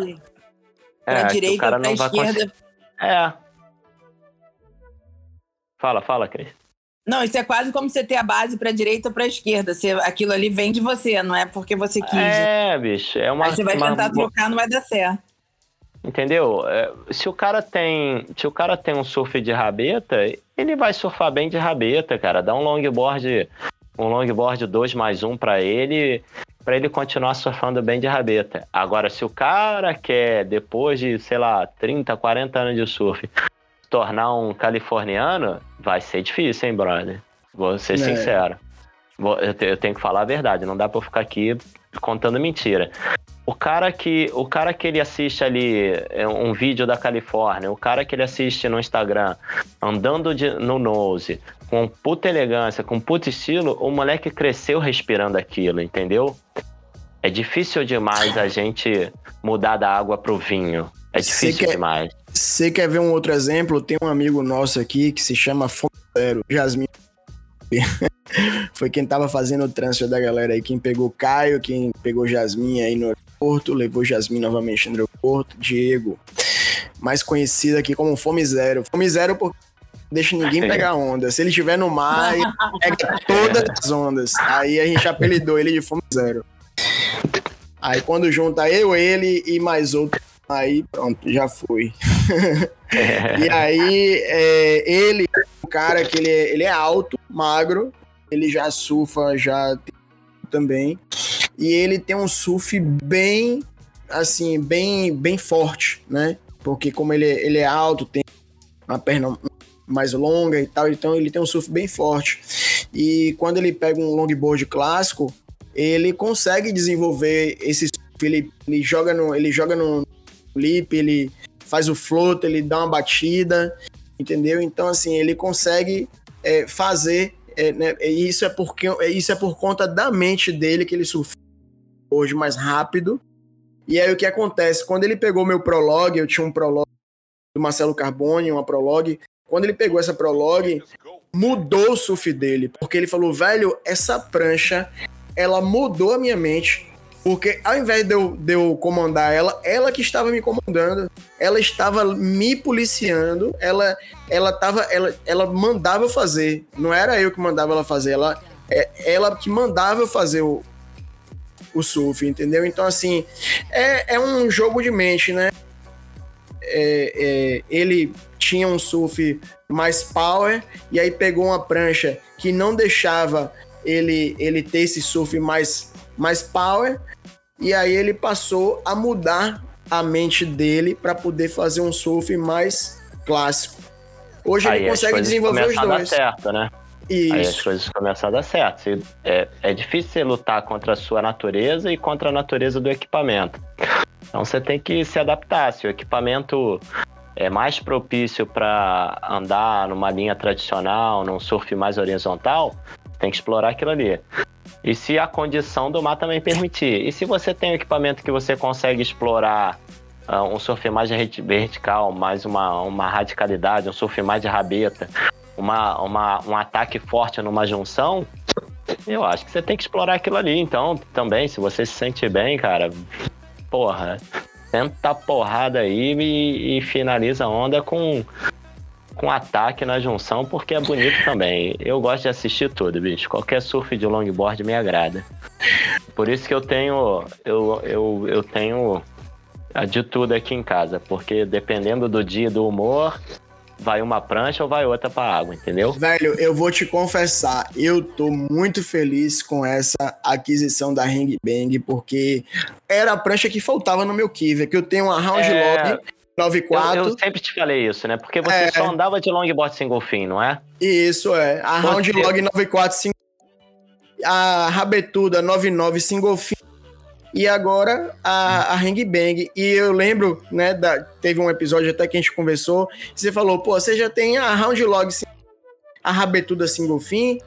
pra é, direita, o cara não vai esquerda. É. Fala, fala, Cris. Não, isso é quase como você ter a base para direita ou para esquerda. Você, aquilo ali vem de você, não é porque você quis. É, bicho. É uma, Aí você vai uma, tentar trocar, não vai dar certo. Entendeu? É, se o cara tem, se o cara tem um surf de rabeta, ele vai surfar bem de rabeta, cara. Dá um longboard, um longboard 2 mais 1 para ele, para ele continuar surfando bem de rabeta. Agora, se o cara quer depois de, sei lá, 30, 40 anos de surf, tornar um californiano, vai ser difícil, hein, brother? Vou ser é. sincero. Eu tenho que falar a verdade, não dá pra eu ficar aqui contando mentira. O cara que o cara que ele assiste ali é, um vídeo da Califórnia, o cara que ele assiste no Instagram andando de, no nose com puta elegância, com puta estilo, o moleque cresceu respirando aquilo, entendeu? É difícil demais a gente mudar da água pro vinho. É difícil quer, demais. Você quer ver um outro exemplo? Tem um amigo nosso aqui que se chama Fonteiro, Jasmine. Foi quem tava fazendo o transfer da galera aí. Quem pegou Caio, quem pegou Jasmine aí no aeroporto, levou Jasmine novamente no aeroporto. Diego, mais conhecido aqui como Fome Zero. Fome Zero porque deixa ninguém pegar onda. Se ele estiver no mar, ele pega todas as ondas. Aí a gente apelidou ele de Fome Zero. Aí quando junta eu, ele e mais outro Aí pronto, já foi. e aí é, ele, o cara que ele é, ele é alto, magro, ele já surfa já também. E ele tem um surf bem assim, bem bem forte, né? Porque como ele, ele é alto, tem uma perna mais longa e tal, então ele tem um surf bem forte. E quando ele pega um longboard clássico, ele consegue desenvolver esse surf, ele, ele joga no ele joga no flip, ele faz o float, ele dá uma batida, entendeu? Então, assim, ele consegue é, fazer, é, né, e isso é, porque, isso é por conta da mente dele que ele surfa hoje mais rápido. E aí o que acontece? Quando ele pegou meu prologue, eu tinha um prologue do Marcelo Carboni, uma prologue. Quando ele pegou essa prologue, mudou o surf dele, porque ele falou, velho, essa prancha, ela mudou a minha mente porque ao invés de eu, de eu comandar ela, ela que estava me comandando, ela estava me policiando, ela ela tava, ela, ela mandava eu fazer. Não era eu que mandava ela fazer, ela, é, ela que mandava eu fazer o, o surf, entendeu? Então, assim, é, é um jogo de mente, né? É, é, ele tinha um surf mais power e aí pegou uma prancha que não deixava ele, ele ter esse surf mais, mais power e aí ele passou a mudar a mente dele para poder fazer um surf mais clássico. Hoje Aí ele consegue desenvolver os dois. Certo, né? Isso. Aí as coisas começam a dar certo. É, é difícil você lutar contra a sua natureza e contra a natureza do equipamento. Então você tem que se adaptar. Se o equipamento é mais propício para andar numa linha tradicional, num surf mais horizontal, tem que explorar aquilo ali. E se a condição do mar também permitir. E se você tem um equipamento que você consegue explorar uh, um surf mais vertical, mais uma, uma radicalidade, um surf mais de rabeta, uma, uma, um ataque forte numa junção, eu acho que você tem que explorar aquilo ali. Então, também, se você se sente bem, cara, porra, tenta porrada aí e, e finaliza a onda com, com ataque na junção, porque é bonito também. Eu gosto de assistir tudo, bicho. Qualquer surf de longboard me agrada. Por isso que eu tenho. Eu, eu, eu tenho de tudo aqui em casa, porque dependendo do dia do humor, vai uma prancha ou vai outra para água, entendeu? Velho, eu vou te confessar, eu tô muito feliz com essa aquisição da Ring Bang, porque era a prancha que faltava no meu Kiver, que eu tenho uma Round é... Log 94. Eu, eu, sempre te falei isso, né? Porque você é... só andava de longboard single fin, não é? Isso, é. A Round Log 94 single a Rabetuda 99 single fin e agora a, a Hang Bang. E eu lembro, né, da, teve um episódio até que a gente conversou, você falou, pô, você já tem a Round Log, a Rabetuda Single Fin,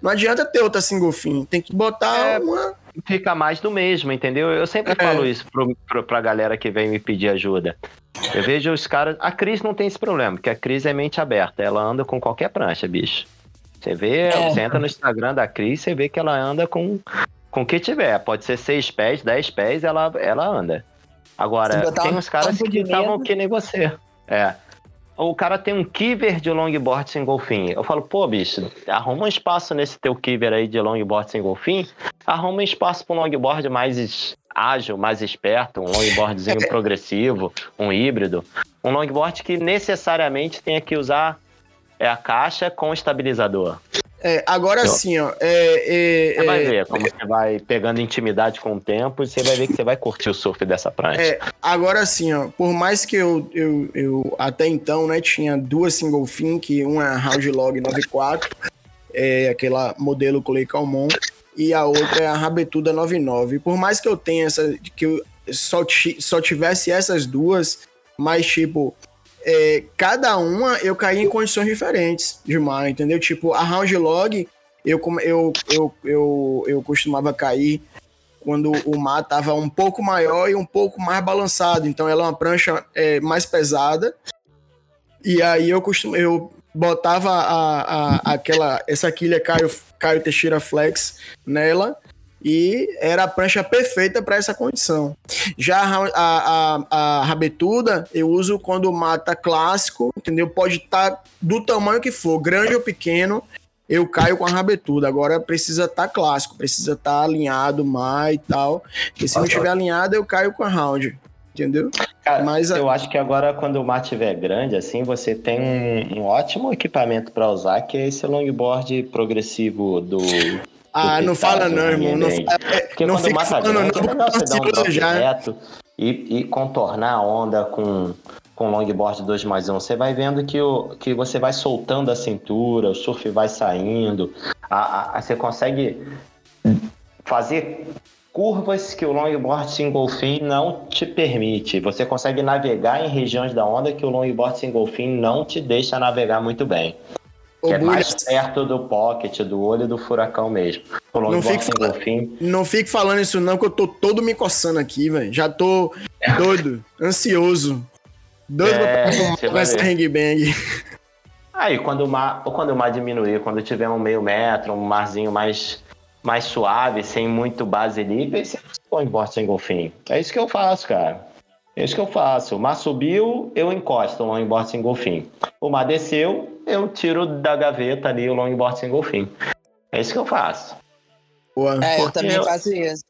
não adianta ter outra Single Fin, tem que botar é, uma... Fica mais do mesmo, entendeu? Eu sempre é. falo isso pro, pro, pra galera que vem me pedir ajuda. Eu vejo os caras... A Cris não tem esse problema, porque a Cris é mente aberta, ela anda com qualquer prancha, bicho. Você vê, é. você entra no Instagram da Cris, você vê que ela anda com com o que tiver. Pode ser 6 pés, 10 pés, ela, ela anda. Agora, tem uns caras que estavam que nem você. É. O cara tem um kiver de longboard sem golfinho. Eu falo, pô, bicho, arruma um espaço nesse teu kiver aí de longboard sem golfinho. Arruma um espaço para um longboard mais ágil, mais esperto, um longboardzinho progressivo, um híbrido. Um longboard que necessariamente tenha que usar é a caixa com estabilizador. É, agora sim, ó. É, é, você vai é, ver como você vai pegando intimidade com o tempo e você vai ver que você vai curtir o surf dessa prancha. É, agora sim, ó. Por mais que eu, eu, eu até então, né, tinha duas single fin, que uma é a Round Log 94, é aquela modelo Clay Calmon, e a outra é a Rabetuda 99. Por mais que eu tenha essa, que eu só, só tivesse essas duas, mas tipo, é, cada uma eu caí em condições diferentes de mar, entendeu? Tipo, a round log, eu, eu, eu, eu, eu costumava cair quando o mar tava um pouco maior e um pouco mais balançado. Então ela é uma prancha é, mais pesada. E aí eu costumo, eu botava a, a, aquela essa quilha Caio, Caio Teixeira Flex nela e era a prancha perfeita para essa condição. Já a, a, a, rabetuda eu uso quando mata clássico, entendeu? Pode estar tá do tamanho que for, grande ou pequeno, eu caio com a rabetuda. Agora precisa estar tá clássico, precisa estar tá alinhado mais e tal. Porque se não estiver alinhado, eu caio com a round. Entendeu? Cara, Mas, eu a... acho que agora, quando o mar estiver grande, assim, você tem um, um ótimo equipamento para usar, que é esse longboard progressivo do ah, não fala não, irmão. Não, fala, porque não fica falando não, é você um já. Reto e, e contornar a onda com, com longboard 2 mais 1. Você vai vendo que, o, que você vai soltando a cintura, o surf vai saindo, a, a, a você consegue fazer curvas que o longboard single fin não te permite. Você consegue navegar em regiões da onda que o longboard single fin não te deixa navegar muito bem. Que é mais perto do pocket, do olho do furacão mesmo. Não fique, fala... não fique falando isso não, que eu tô todo me coçando aqui, velho. Já tô doido, ansioso. Doido é, pra com essa bang. Aí, quando o mar, ou quando o mar diminuir, quando tiver um meio metro, um marzinho mais, mais suave, sem muito base livre, você põe embora sem golfinho. É isso que eu faço, cara. É isso que eu faço. O mar subiu, eu encosto o longboard sem golfinho. O mar desceu, eu tiro da gaveta ali o longboard sem golfinho. É isso que eu faço. É, eu também eu, faço isso.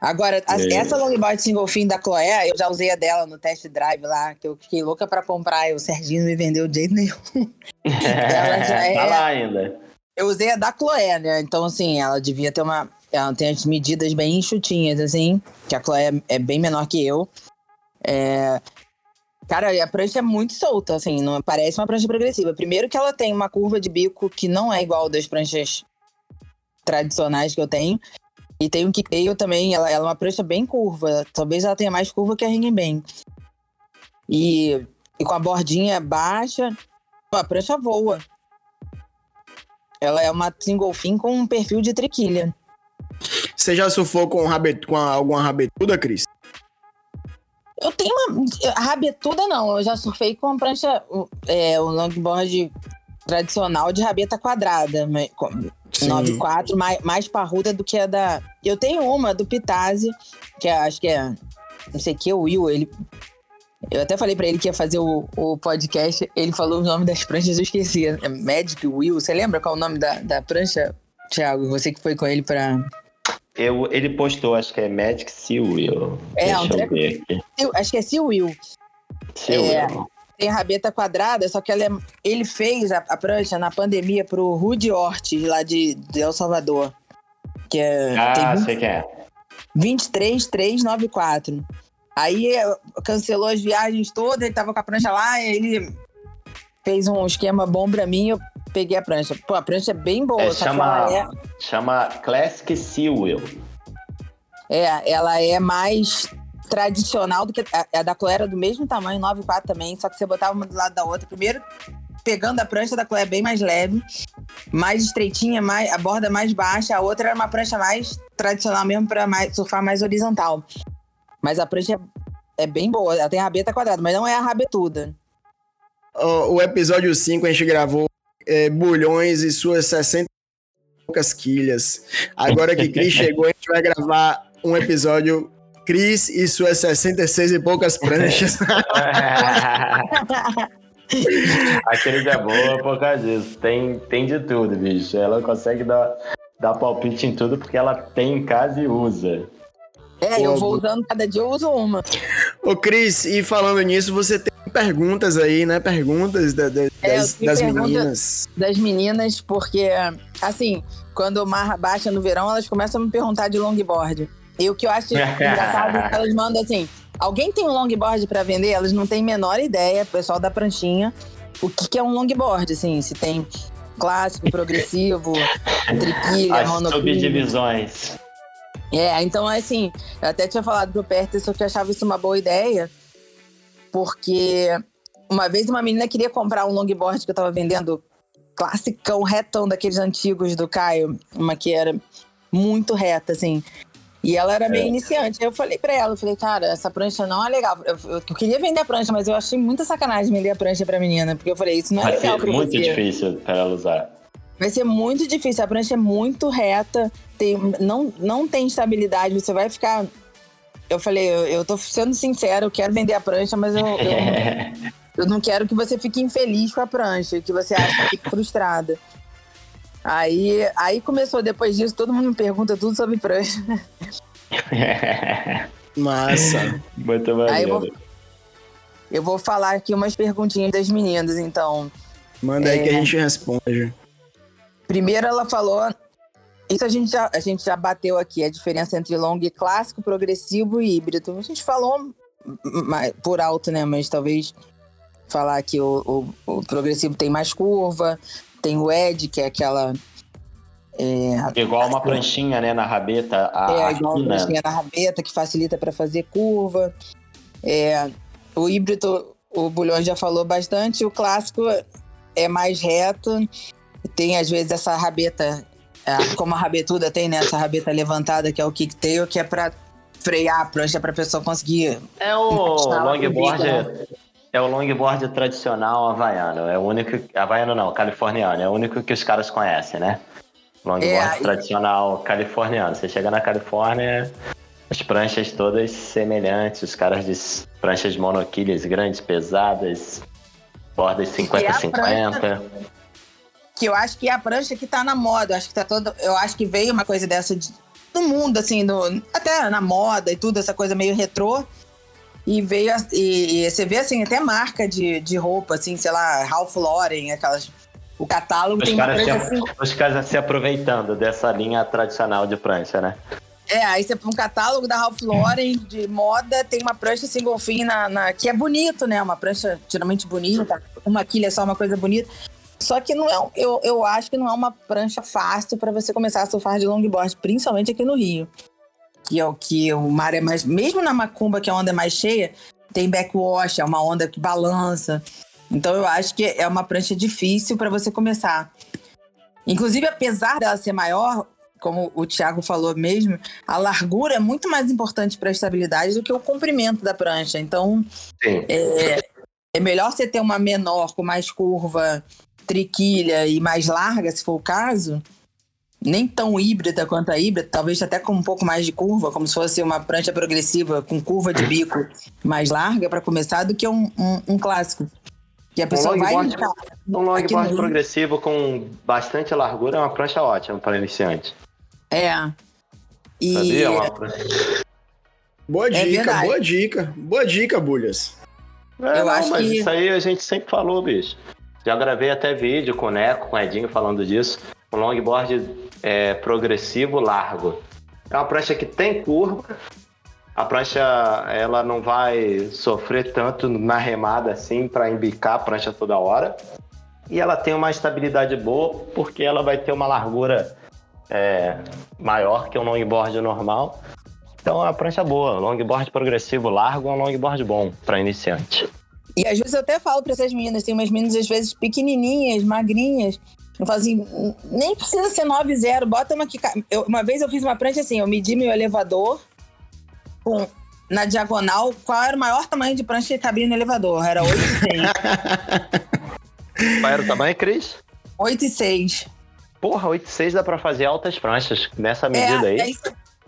Agora, a, essa longboard single fin da Chloé, eu já usei a dela no test drive lá, que eu fiquei louca pra comprar e o Serginho não me vendeu de jeito nenhum. ela já é... Tá lá ainda. Eu usei a da Chloé, né? Então, assim, ela devia ter uma. Ela tem as medidas bem enxutinhas, assim, que a Chloé é bem menor que eu. É... Cara, a prancha é muito solta, assim, não parece uma prancha progressiva. Primeiro que ela tem uma curva de bico que não é igual das pranchas tradicionais que eu tenho. E tem um kicktail também, ela, ela é uma prancha bem curva. Talvez ela tenha mais curva que a Ringenben. E, e com a bordinha baixa, a prancha voa. Ela é uma single fin com um perfil de triquilha. Você já surfou com, rabet, com alguma rabetuda, Cris? Eu tenho uma. Rabetuda não, eu já surfei com a prancha, é, o longboard tradicional de rabeta quadrada. 9,4, mais, mais parruda do que a da. Eu tenho uma do Pitazzi, que é, acho que é. Não sei o que, o Will, ele. Eu até falei pra ele que ia fazer o, o podcast. Ele falou o nome das pranchas, eu esqueci. É Magic Will. Você lembra qual é o nome da, da prancha, Thiago? Você que foi com ele pra. Eu, ele postou, acho que é Magic Sea Will. É, Deixa um treco... Acho que é Sea Will. Sea é, Will tem a rabeta quadrada, só que é, ele fez a, a, prancha na pandemia pro Rudy Ortiz, lá de, de El Salvador. Que é, ah, 20, sei que é. 23394. Aí eh, cancelou as viagens todas, ele tava com a prancha lá, ele fez um esquema bom pra mim, eu peguei a prancha. Pô, a prancha é bem boa. É, chama, é... chama Classic Seawell. É, ela é mais tradicional do que a, a da Chloé era do mesmo tamanho, 9,4 também, só que você botava uma do lado da outra. Primeiro, pegando a prancha da Chloé bem mais leve, mais estreitinha, mais, a borda mais baixa. A outra era uma prancha mais tradicional mesmo para surfar mais horizontal. Mas a prancha é, é bem boa, ela tem a rabeta quadrada, mas não é a rabetuda. O, o episódio 5 a gente gravou é, bulhões e suas 60 poucas quilhas. Agora que Cris chegou, a gente vai gravar um episódio Cris e suas 66 e poucas pranchas. Aquele é boa por causa disso. Tem, tem de tudo, bicho. Ela consegue dar, dar palpite em tudo porque ela tem em casa e usa. É, eu vou usando cada dia, eu uso uma. Ô, Cris, e falando nisso, você tem perguntas aí, né? Perguntas da, da, é, das, das meninas. Das meninas, porque, assim, quando o mar baixa no verão, elas começam a me perguntar de longboard. E o que eu acho engraçado é que elas mandam assim: alguém tem um longboard para vender? Elas não têm a menor ideia, pessoal da pranchinha, o que, que é um longboard, assim, se tem clássico, progressivo, triquilha, As subdivisões. É, então assim, eu até tinha falado pro Peterson que eu achava isso uma boa ideia, porque uma vez uma menina queria comprar um longboard que eu tava vendendo, classicão, retão daqueles antigos do Caio, uma que era muito reta, assim. E ela era meio é. iniciante. Aí eu falei pra ela, eu falei, cara, essa prancha não é legal. Eu, eu, queria vender a prancha, mas eu achei muita sacanagem vender a prancha pra menina. Porque eu falei, isso não é Vai legal ser muito você. difícil pra ela usar. Vai ser muito difícil. A prancha é muito reta, tem, não, não tem estabilidade. Você vai ficar. Eu falei, eu, eu tô sendo sincero, eu quero vender a prancha, mas eu, eu, eu não quero que você fique infeliz com a prancha, que você acha que fique frustrada. Aí, aí começou, depois disso, todo mundo me pergunta tudo sobre prancha. Massa. Muito maneiro. Aí eu vou, eu vou falar aqui umas perguntinhas das meninas, então. Manda é, aí que a gente responde. Primeiro ela falou. Isso a gente, já, a gente já bateu aqui, a diferença entre long clássico, progressivo e híbrido. A gente falou por alto, né? Mas talvez falar que o, o, o progressivo tem mais curva, tem o Ed, que é aquela. É, igual uma pranchinha, né, na rabeta. A, é, igual uma pranchinha na rabeta, que facilita para fazer curva. É, o híbrido, o Bulhões já falou bastante. O clássico é mais reto. Tem, às vezes, essa rabeta, é, como a rabetuda tem, né? Essa rabeta levantada, que é o kicktail, que é para frear a prancha para a pessoa conseguir. É o longboard. Né? É o longboard tradicional havaiano. É o único. Havaiano não, californiano. É o único que os caras conhecem, né? Longboard é, tradicional californiano. Você chega na Califórnia, as pranchas todas semelhantes. Os caras de pranchas monoquilhas grandes, pesadas, bordas 50-50. Que eu acho que é a prancha que tá na moda. Eu acho que tá todo. Eu acho que veio uma coisa dessa de, no mundo, assim, no, até na moda e tudo, essa coisa meio retrô. E veio. E, e, você vê assim, até marca de, de roupa, assim, sei lá, Ralph Lauren, aquelas. O catálogo os tem caras uma se, assim. Os caras se aproveitando dessa linha tradicional de prancha, né? É, aí você um catálogo da Ralph Lauren de moda, tem uma prancha single fin na, na, que é bonito, né? Uma prancha geralmente bonita, uma quilha é só uma coisa bonita. Só que não é, eu, eu acho que não é uma prancha fácil para você começar a surfar de longboard, principalmente aqui no Rio que é o que o mar é mais. Mesmo na Macumba, que a onda é mais cheia, tem backwash, é uma onda que balança. Então eu acho que é uma prancha difícil para você começar. Inclusive, apesar dela ser maior, como o Thiago falou mesmo, a largura é muito mais importante para a estabilidade do que o comprimento da prancha. Então, é, é, melhor você ter uma menor com mais curva, triquilha e mais larga, se for o caso, nem tão híbrida quanto a híbrida, talvez até com um pouco mais de curva, como se fosse uma prancha progressiva com curva de bico mais larga para começar, do que um, um, um, clássico. Que a pessoa um vai. Um longboard progressivo com bastante largura é uma prancha ótima para iniciante. É. E... Sabia? Uma prancha... Boa é dica, é boa dica. Boa dica, Bulhas. É, Eu não, acho mas que... isso aí a gente sempre falou, bicho. Já gravei até vídeo com o Neco, com o Edinho falando disso. Um longboard é, progressivo largo. É uma prancha que tem curva. A prancha ela não vai sofrer tanto na remada assim para embicar a prancha toda hora. E ela tem uma estabilidade boa porque ela vai ter uma largura é, maior que um longboard normal. Então é uma prancha boa. Longboard progressivo largo é um longboard bom para iniciante. E às vezes eu até falo para essas meninas, tem umas meninas às vezes pequenininhas, magrinhas, eu falo assim, nem precisa ser 9,0, bota uma que. Eu, uma vez eu fiz uma prancha assim, eu medi meu elevador com, na diagonal, qual era o maior tamanho de prancha que cabia no elevador? Era 8,6. qual era o tamanho, Cris? 8,6. Porra, 8,6 dá pra fazer altas pranchas nessa medida é, aí. aí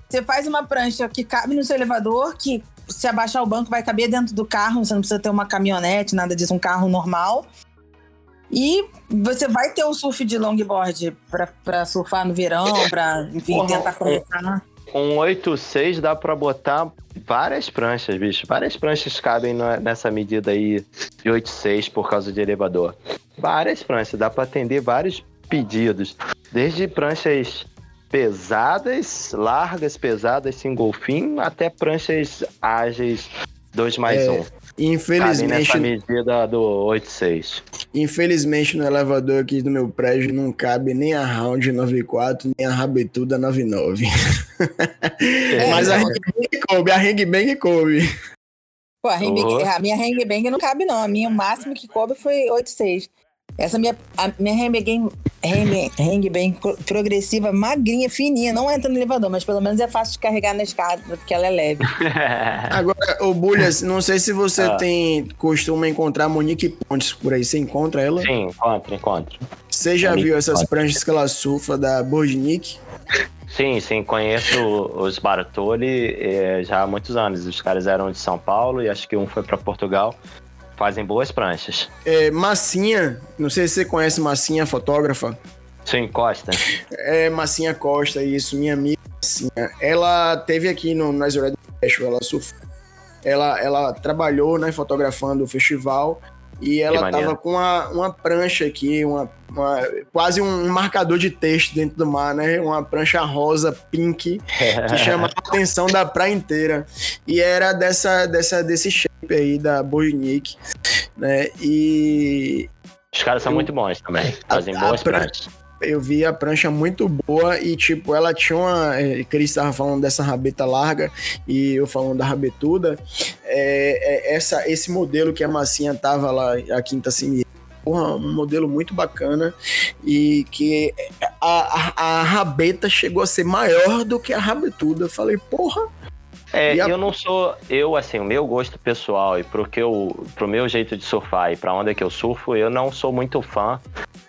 você faz uma prancha que cabe no seu elevador, que se abaixar o banco vai caber dentro do carro, você não precisa ter uma caminhonete, nada disso, um carro normal. E você vai ter o surf de longboard para surfar no verão, para enfim, Porra, tentar começar. Um 8.6 dá para botar várias pranchas, bicho. Várias pranchas cabem nessa medida aí de 8.6 por causa de elevador. Várias pranchas, dá para atender vários pedidos. Desde pranchas pesadas, largas, pesadas, sem golfinho, até pranchas ágeis 2 mais 1. É, um. Infelizmente. Nessa medida do 86. Infelizmente, no elevador aqui do meu prédio não cabe nem a Round 94, nem a Rabetuda 99. É, Mas a Ring Bang coube, a Ring Bang coube. Pô, a, oh. a minha Ring Bang não cabe, não. A minha, o máximo que coube foi 86. Essa minha, a minha handbag, bem progressiva, magrinha, fininha, não entra no elevador, mas pelo menos é fácil de carregar na escada, porque ela é leve. Agora, ô Bulhas, não sei se você ah. tem costuma encontrar Monique Pontes por aí. Você encontra ela? Sim, encontro, encontro. Você já Monique viu essas Pontes. pranchas que ela surfa da Borginic? Sim, sim, conheço os Bartoli eh, já há muitos anos. Os caras eram de São Paulo e acho que um foi para Portugal. Fazem boas pranchas. É, Massinha, não sei se você conhece Massinha, fotógrafa. Sim, Costa. É, Massinha Costa, isso, minha amiga Massinha. Ela teve aqui no Nazaré Festival, ela surfou. Ela, ela trabalhou, né, fotografando o festival e ela tava com uma, uma prancha aqui, uma, uma, quase um marcador de texto dentro do mar, né? Uma prancha rosa, pink, que chamava a atenção da praia inteira. E era dessa, dessa, desse shape aí da Bojnik, né? E. Os caras são eu, muito bons também, fazem boas pranchas eu vi a prancha muito boa e, tipo, ela tinha uma. É, Cris tava falando dessa rabeta larga e eu falando da rabetuda. É, é, essa, esse modelo que a massinha tava lá, a quinta semi porra, um modelo muito bacana e que a, a, a, rabeta chegou a ser maior do que a rabetuda. Eu falei, porra. É, a... eu não sou, eu assim, o meu gosto pessoal e pro que eu, pro meu jeito de surfar e para onde é que eu surfo, eu não sou muito fã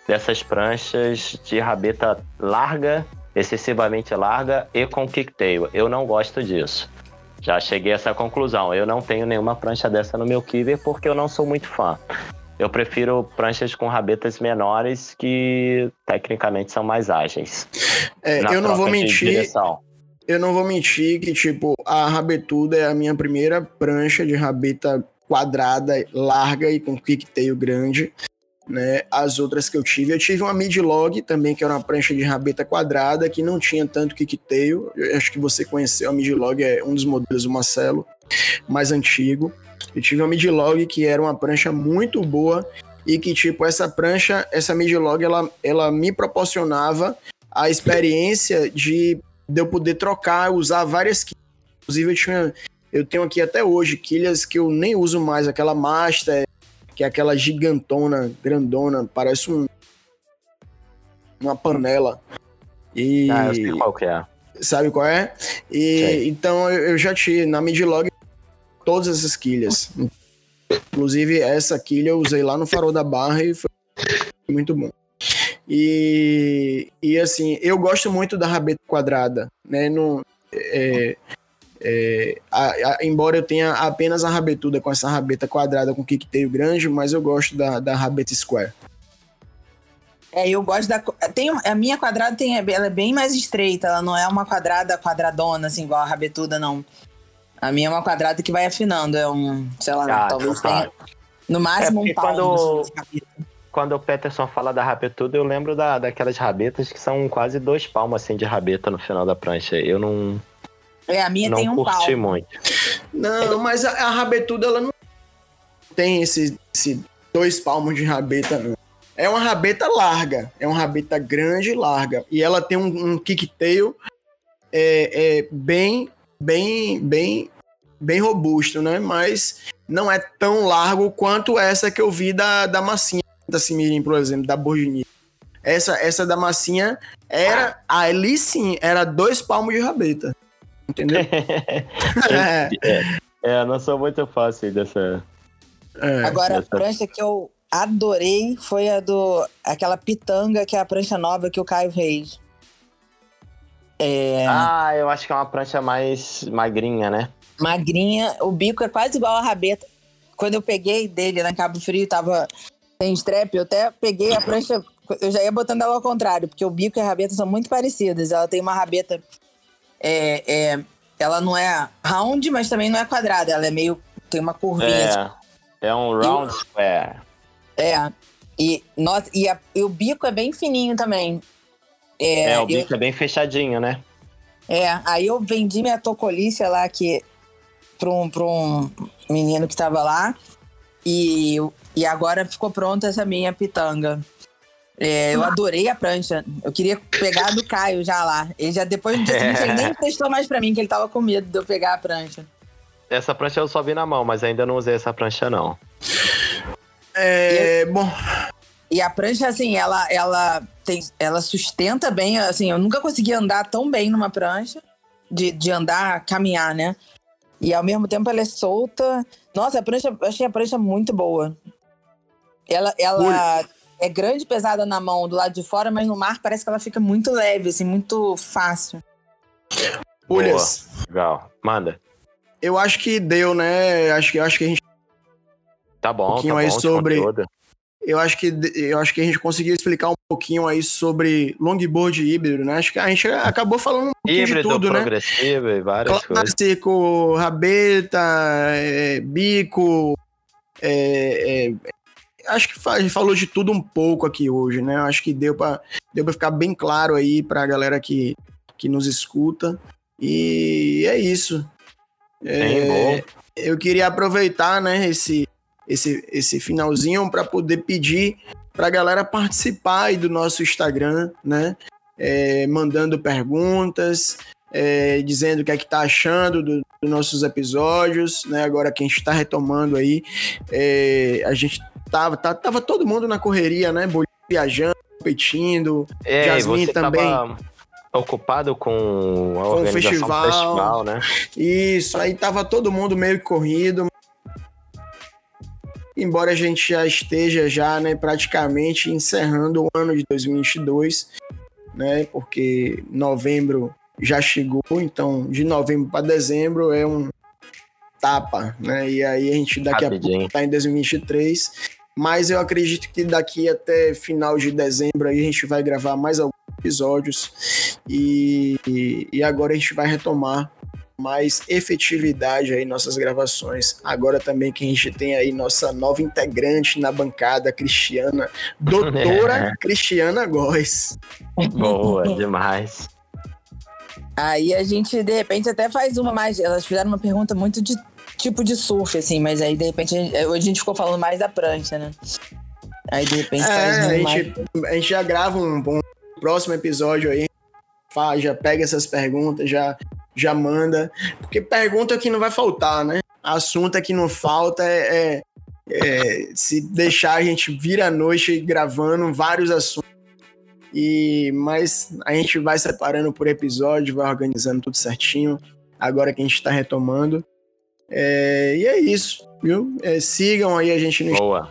dessas pranchas de rabeta larga, excessivamente larga e com kicktail. Eu não gosto disso. Já cheguei a essa conclusão. Eu não tenho nenhuma prancha dessa no meu Kiver porque eu não sou muito fã. Eu prefiro pranchas com rabetas menores que tecnicamente são mais ágeis. É, eu não vou mentir. eu não vou mentir que, tipo, a rabetuda é a minha primeira prancha de rabeta quadrada, larga e com quicktail grande. Né? As outras que eu tive, eu tive uma mid-log também, que era uma prancha de rabeta quadrada, que não tinha tanto quicktail. Eu acho que você conheceu, a mid-log é um dos modelos do Marcelo, mais antigo. Eu tive uma mid-log que era uma prancha muito boa e que, tipo, essa prancha, essa mid-log, ela, ela me proporcionava a experiência de, de eu poder trocar, usar várias quilhas. Inclusive, eu, tinha, eu tenho aqui até hoje quilhas que eu nem uso mais, aquela Master, que é aquela gigantona, grandona, parece um, uma panela. E, ah, eu sei qual que é. Sabe qual é? E sei. então eu já tinha na midlog todas essas quilhas. Inclusive essa quilha eu usei lá no farol da barra e foi muito bom. E, e assim, eu gosto muito da rabeta quadrada, né? No, é, é, a, a, embora eu tenha apenas a rabetuda com essa rabeta quadrada com kicktail grande, mas eu gosto da, da rabeta square. É, eu gosto da. Tem, a minha quadrada tem, ela é bem mais estreita, ela não é uma quadrada quadradona, assim, igual a rabetuda, não. A minha é uma quadrada que vai afinando, é um, sei lá, ah, talvez tenha. No máximo é um palmo. Quando, assim, quando o Peterson fala da rabetuda, eu lembro da, daquelas rabetas que são quase dois palmos assim de rabeta no final da prancha. Eu não. É, a minha não tem um curti palmo. muito. Não, mas a, a rabetuda ela não tem esse, esse dois palmos de rabeta, não. É uma rabeta larga, é uma rabeta grande e larga. E ela tem um, um kicktail é, é, bem, bem, bem, bem robusto, né? Mas não é tão largo quanto essa que eu vi da, da massinha da Simirim, por exemplo, da Borgini. Essa, essa da massinha era, ali sim, era dois palmos de rabeta. Entendeu? é. é, não sou muito fácil dessa. É. Agora, dessa... a prancha que eu adorei foi a do. aquela pitanga, que é a prancha nova que o Caio fez. É... Ah, eu acho que é uma prancha mais magrinha, né? Magrinha, o bico é quase igual a rabeta. Quando eu peguei dele na Cabo Frio, tava sem strap, eu até peguei a prancha, eu já ia botando ela ao contrário, porque o bico e a rabeta são muito parecidas. Ela tem uma rabeta. É, é, ela não é round, mas também não é quadrada, ela é meio. tem uma curvinha. É, assim. é um round e, square. É. E, nossa, e, a, e, o bico é bem fininho também. É, é o bico eu, é bem fechadinho, né? É, aí eu vendi minha tocolícia lá que, pra, um, pra um menino que tava lá. E, e agora ficou pronta essa minha pitanga. É, eu adorei a prancha. Eu queria pegar do Caio já lá. Ele já depois do dia seguinte ele nem testou mais pra mim, que ele tava com medo de eu pegar a prancha. Essa prancha eu só vi na mão, mas ainda não usei essa prancha, não. É, e, bom. E a prancha, assim, ela, ela, tem, ela sustenta bem. Assim, eu nunca consegui andar tão bem numa prancha, de, de andar, caminhar, né? E ao mesmo tempo ela é solta. Nossa, a prancha, eu achei a prancha muito boa. Ela, ela é grande, pesada na mão do lado de fora, mas no mar parece que ela fica muito leve, assim, muito fácil. Pulhas. Legal. Manda. Eu acho que deu, né? Acho que, acho que a gente. Tá bom, um pouquinho tá aí bom sobre. Eu acho, que, eu acho que a gente conseguiu explicar um pouquinho aí sobre longboard híbrido, né? Acho que a gente acabou falando um pouquinho híbrido, de tudo, né? progressivo e várias Clássico, coisas. rabeta, é, bico, é, é, acho que a gente falou de tudo um pouco aqui hoje, né? Acho que deu para deu ficar bem claro aí para a galera que, que nos escuta. E é isso. É, eu queria aproveitar, né, esse, esse, esse finalzinho para poder pedir para a galera participar aí do nosso Instagram, né? É, mandando perguntas, é, dizendo o que é que tá achando dos do nossos episódios, né? Agora que a gente está retomando aí, é, a gente tava, tava, tava todo mundo na correria, né? Viajando, competindo. É, Jasmine também. ocupado com a com o festival, festival, né? Isso, aí tava todo mundo meio corrido. Embora a gente já esteja já, né, praticamente encerrando o ano de 2022, né? Porque novembro já chegou, então de novembro para dezembro é um tapa, né? E aí a gente daqui Rapidinho. a pouco tá em 2023 mas eu acredito que daqui até final de dezembro aí a gente vai gravar mais algum episódios. E, e agora a gente vai retomar mais efetividade aí nossas gravações. Agora também que a gente tem aí nossa nova integrante na bancada, Cristiana, doutora. Cristiana Góes. Boa, demais. Aí a gente, de repente, até faz uma mais. Elas fizeram uma pergunta muito de tipo de surf, assim, mas aí, de repente, hoje a gente ficou falando mais da prancha, né? Aí, de repente, é, faz a, gente, mais... a gente já grava um, um próximo episódio aí, faz, já pega essas perguntas, já, já manda. Porque pergunta que não vai faltar, né? Assunto que não falta é, é, é se deixar a gente vir à noite gravando vários assuntos e mas a gente vai separando por episódio, vai organizando tudo certinho. Agora que a gente está retomando. É, e é isso, viu? É, sigam aí a gente no Boa.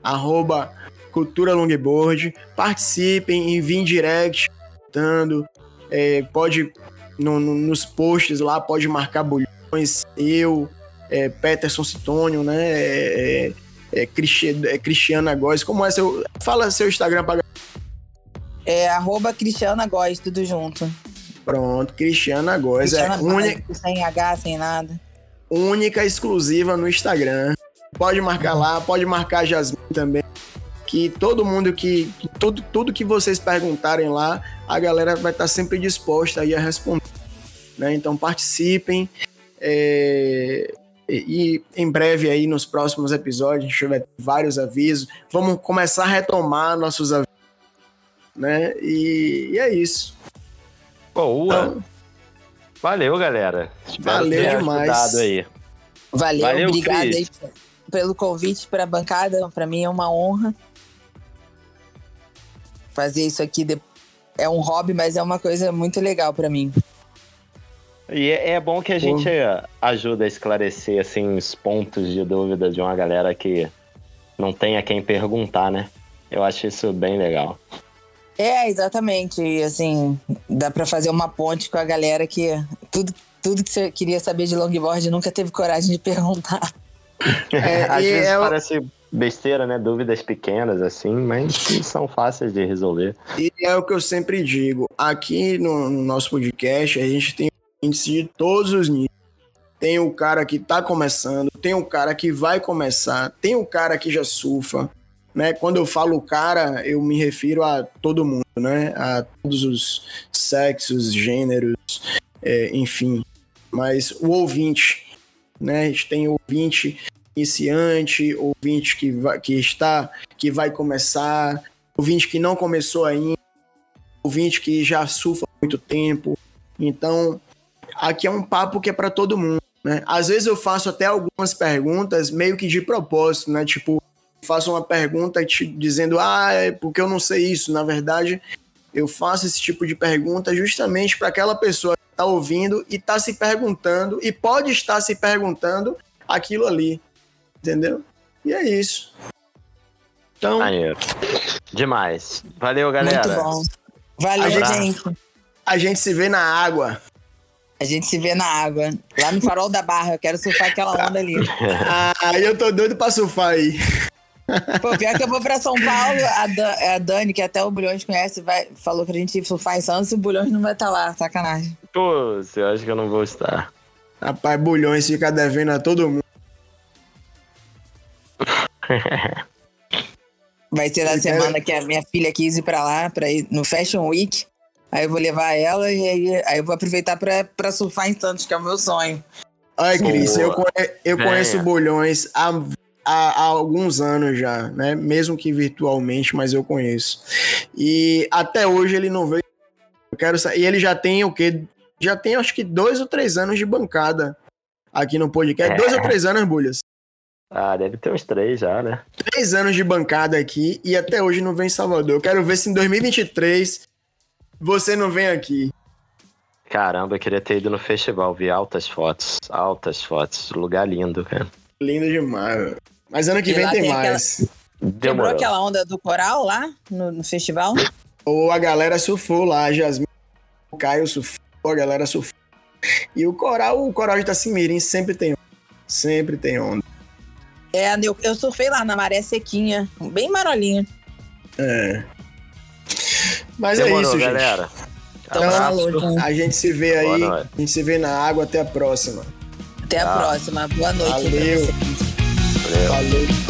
arroba Cultura Longboard. Participem, enviem direct, dando. É, pode no, no, nos posts lá, pode marcar bulhões. Eu, é, Peterson Citônio, né? É, é, é, é Cristiana Góes. Como é seu. Fala seu Instagram pra é arroba Cristiana Góes, tudo junto. Pronto, Cristiana Góes. é única. Sem H, sem nada. Única, exclusiva no Instagram. Pode marcar lá, pode marcar a Jasmine também. Que todo mundo que. Todo, tudo que vocês perguntarem lá, a galera vai estar sempre disposta aí a responder. Né? Então participem. É, e em breve aí nos próximos episódios a gente vai ter vários avisos. Vamos começar a retomar nossos avisos né? E, e é isso. Boa. Então, Valeu, galera. Espero valeu demais. Aí. Valeu, valeu obrigado aí pelo convite para a bancada. Para mim é uma honra fazer isso aqui. É um hobby, mas é uma coisa muito legal para mim. E é, é, bom que a gente ajuda a esclarecer assim os pontos de dúvida de uma galera que não tem a quem perguntar, né? Eu acho isso bem legal. É, exatamente. E, assim, dá para fazer uma ponte com a galera que tudo, tudo que você queria saber de longboard nunca teve coragem de perguntar. É, Às vezes é parece besteira, né? Dúvidas pequenas, assim, mas são fáceis de resolver. E é o que eu sempre digo. Aqui no, no nosso podcast, a gente tem índice de todos os níveis. Tem o cara que tá começando, tem o cara que vai começar, tem o cara que já surfa, né? Quando eu falo cara, eu me refiro a todo mundo, né? A todos os sexos, gêneros, é, enfim. Mas o ouvinte, né? A gente tem ouvinte iniciante, ouvinte que, vai, que está, que vai começar, ouvinte que não começou ainda, ouvinte que já surfa há muito tempo. Então, aqui é um papo que é para todo mundo, né? Às vezes eu faço até algumas perguntas meio que de propósito, né? Tipo, faço uma pergunta te dizendo, ah, é porque eu não sei isso. Na verdade, eu faço esse tipo de pergunta justamente para aquela pessoa que está ouvindo e está se perguntando, e pode estar se perguntando aquilo ali. Entendeu? E é isso. Então. Maneiro. Demais. Valeu, galera. Muito bom. Valeu, a gente. A gente se vê na água. A gente se vê na água. Lá no farol da barra. Eu quero surfar aquela onda ali. ah, eu tô doido pra surfar aí. Pô, pior que eu vou pra São Paulo, a, Dan, a Dani, que até o Bulhões conhece, vai, falou pra gente surfar em Santos e o Bulhões não vai estar tá lá, sacanagem. Pô, você acha que eu não vou estar? Rapaz, Bulhões fica devendo a todo mundo. Vai ser na semana que a minha filha quis ir pra lá, pra ir no Fashion Week. Aí eu vou levar ela e aí, aí eu vou aproveitar pra, pra surfar em Santos, que é o meu sonho. Ai, Cris, eu, conhe, eu conheço Bulhões há há, há, alguns anos já, né? Mesmo que virtualmente, mas eu conheço. E até hoje ele não veio. Eu quero E ele já tem o quê? Já tem acho que dois ou três anos de bancada aqui no podcast. É. Dois ou três anos, Bulhas? Ah, deve ter uns três já, né? Três anos de bancada aqui e até hoje não vem em Salvador. Eu quero ver se em 2023 você não vem aqui. Caramba, eu queria ter ido no festival, vi altas fotos, altas fotos, lugar lindo, cara. Lindo demais. Mas ano que e vem tem, tem mais. Aquela... Quebrou aquela onda do coral lá no, no festival? Ou a galera surfou lá, a Jasmine, o Caio surfou, a galera surfou. E o coral, o coral de Itacimirim sempre tem Sempre tem onda. É, eu, eu surfei lá na maré sequinha, bem marolinha. É. Mas é Demorou, isso, gente. galera. Então, Abraço. gente. A gente se vê aí. A gente se vê na água. Até a próxima. Até a Tchau. próxima. Boa noite Valeu. Pra vocês. Valeu. Valeu.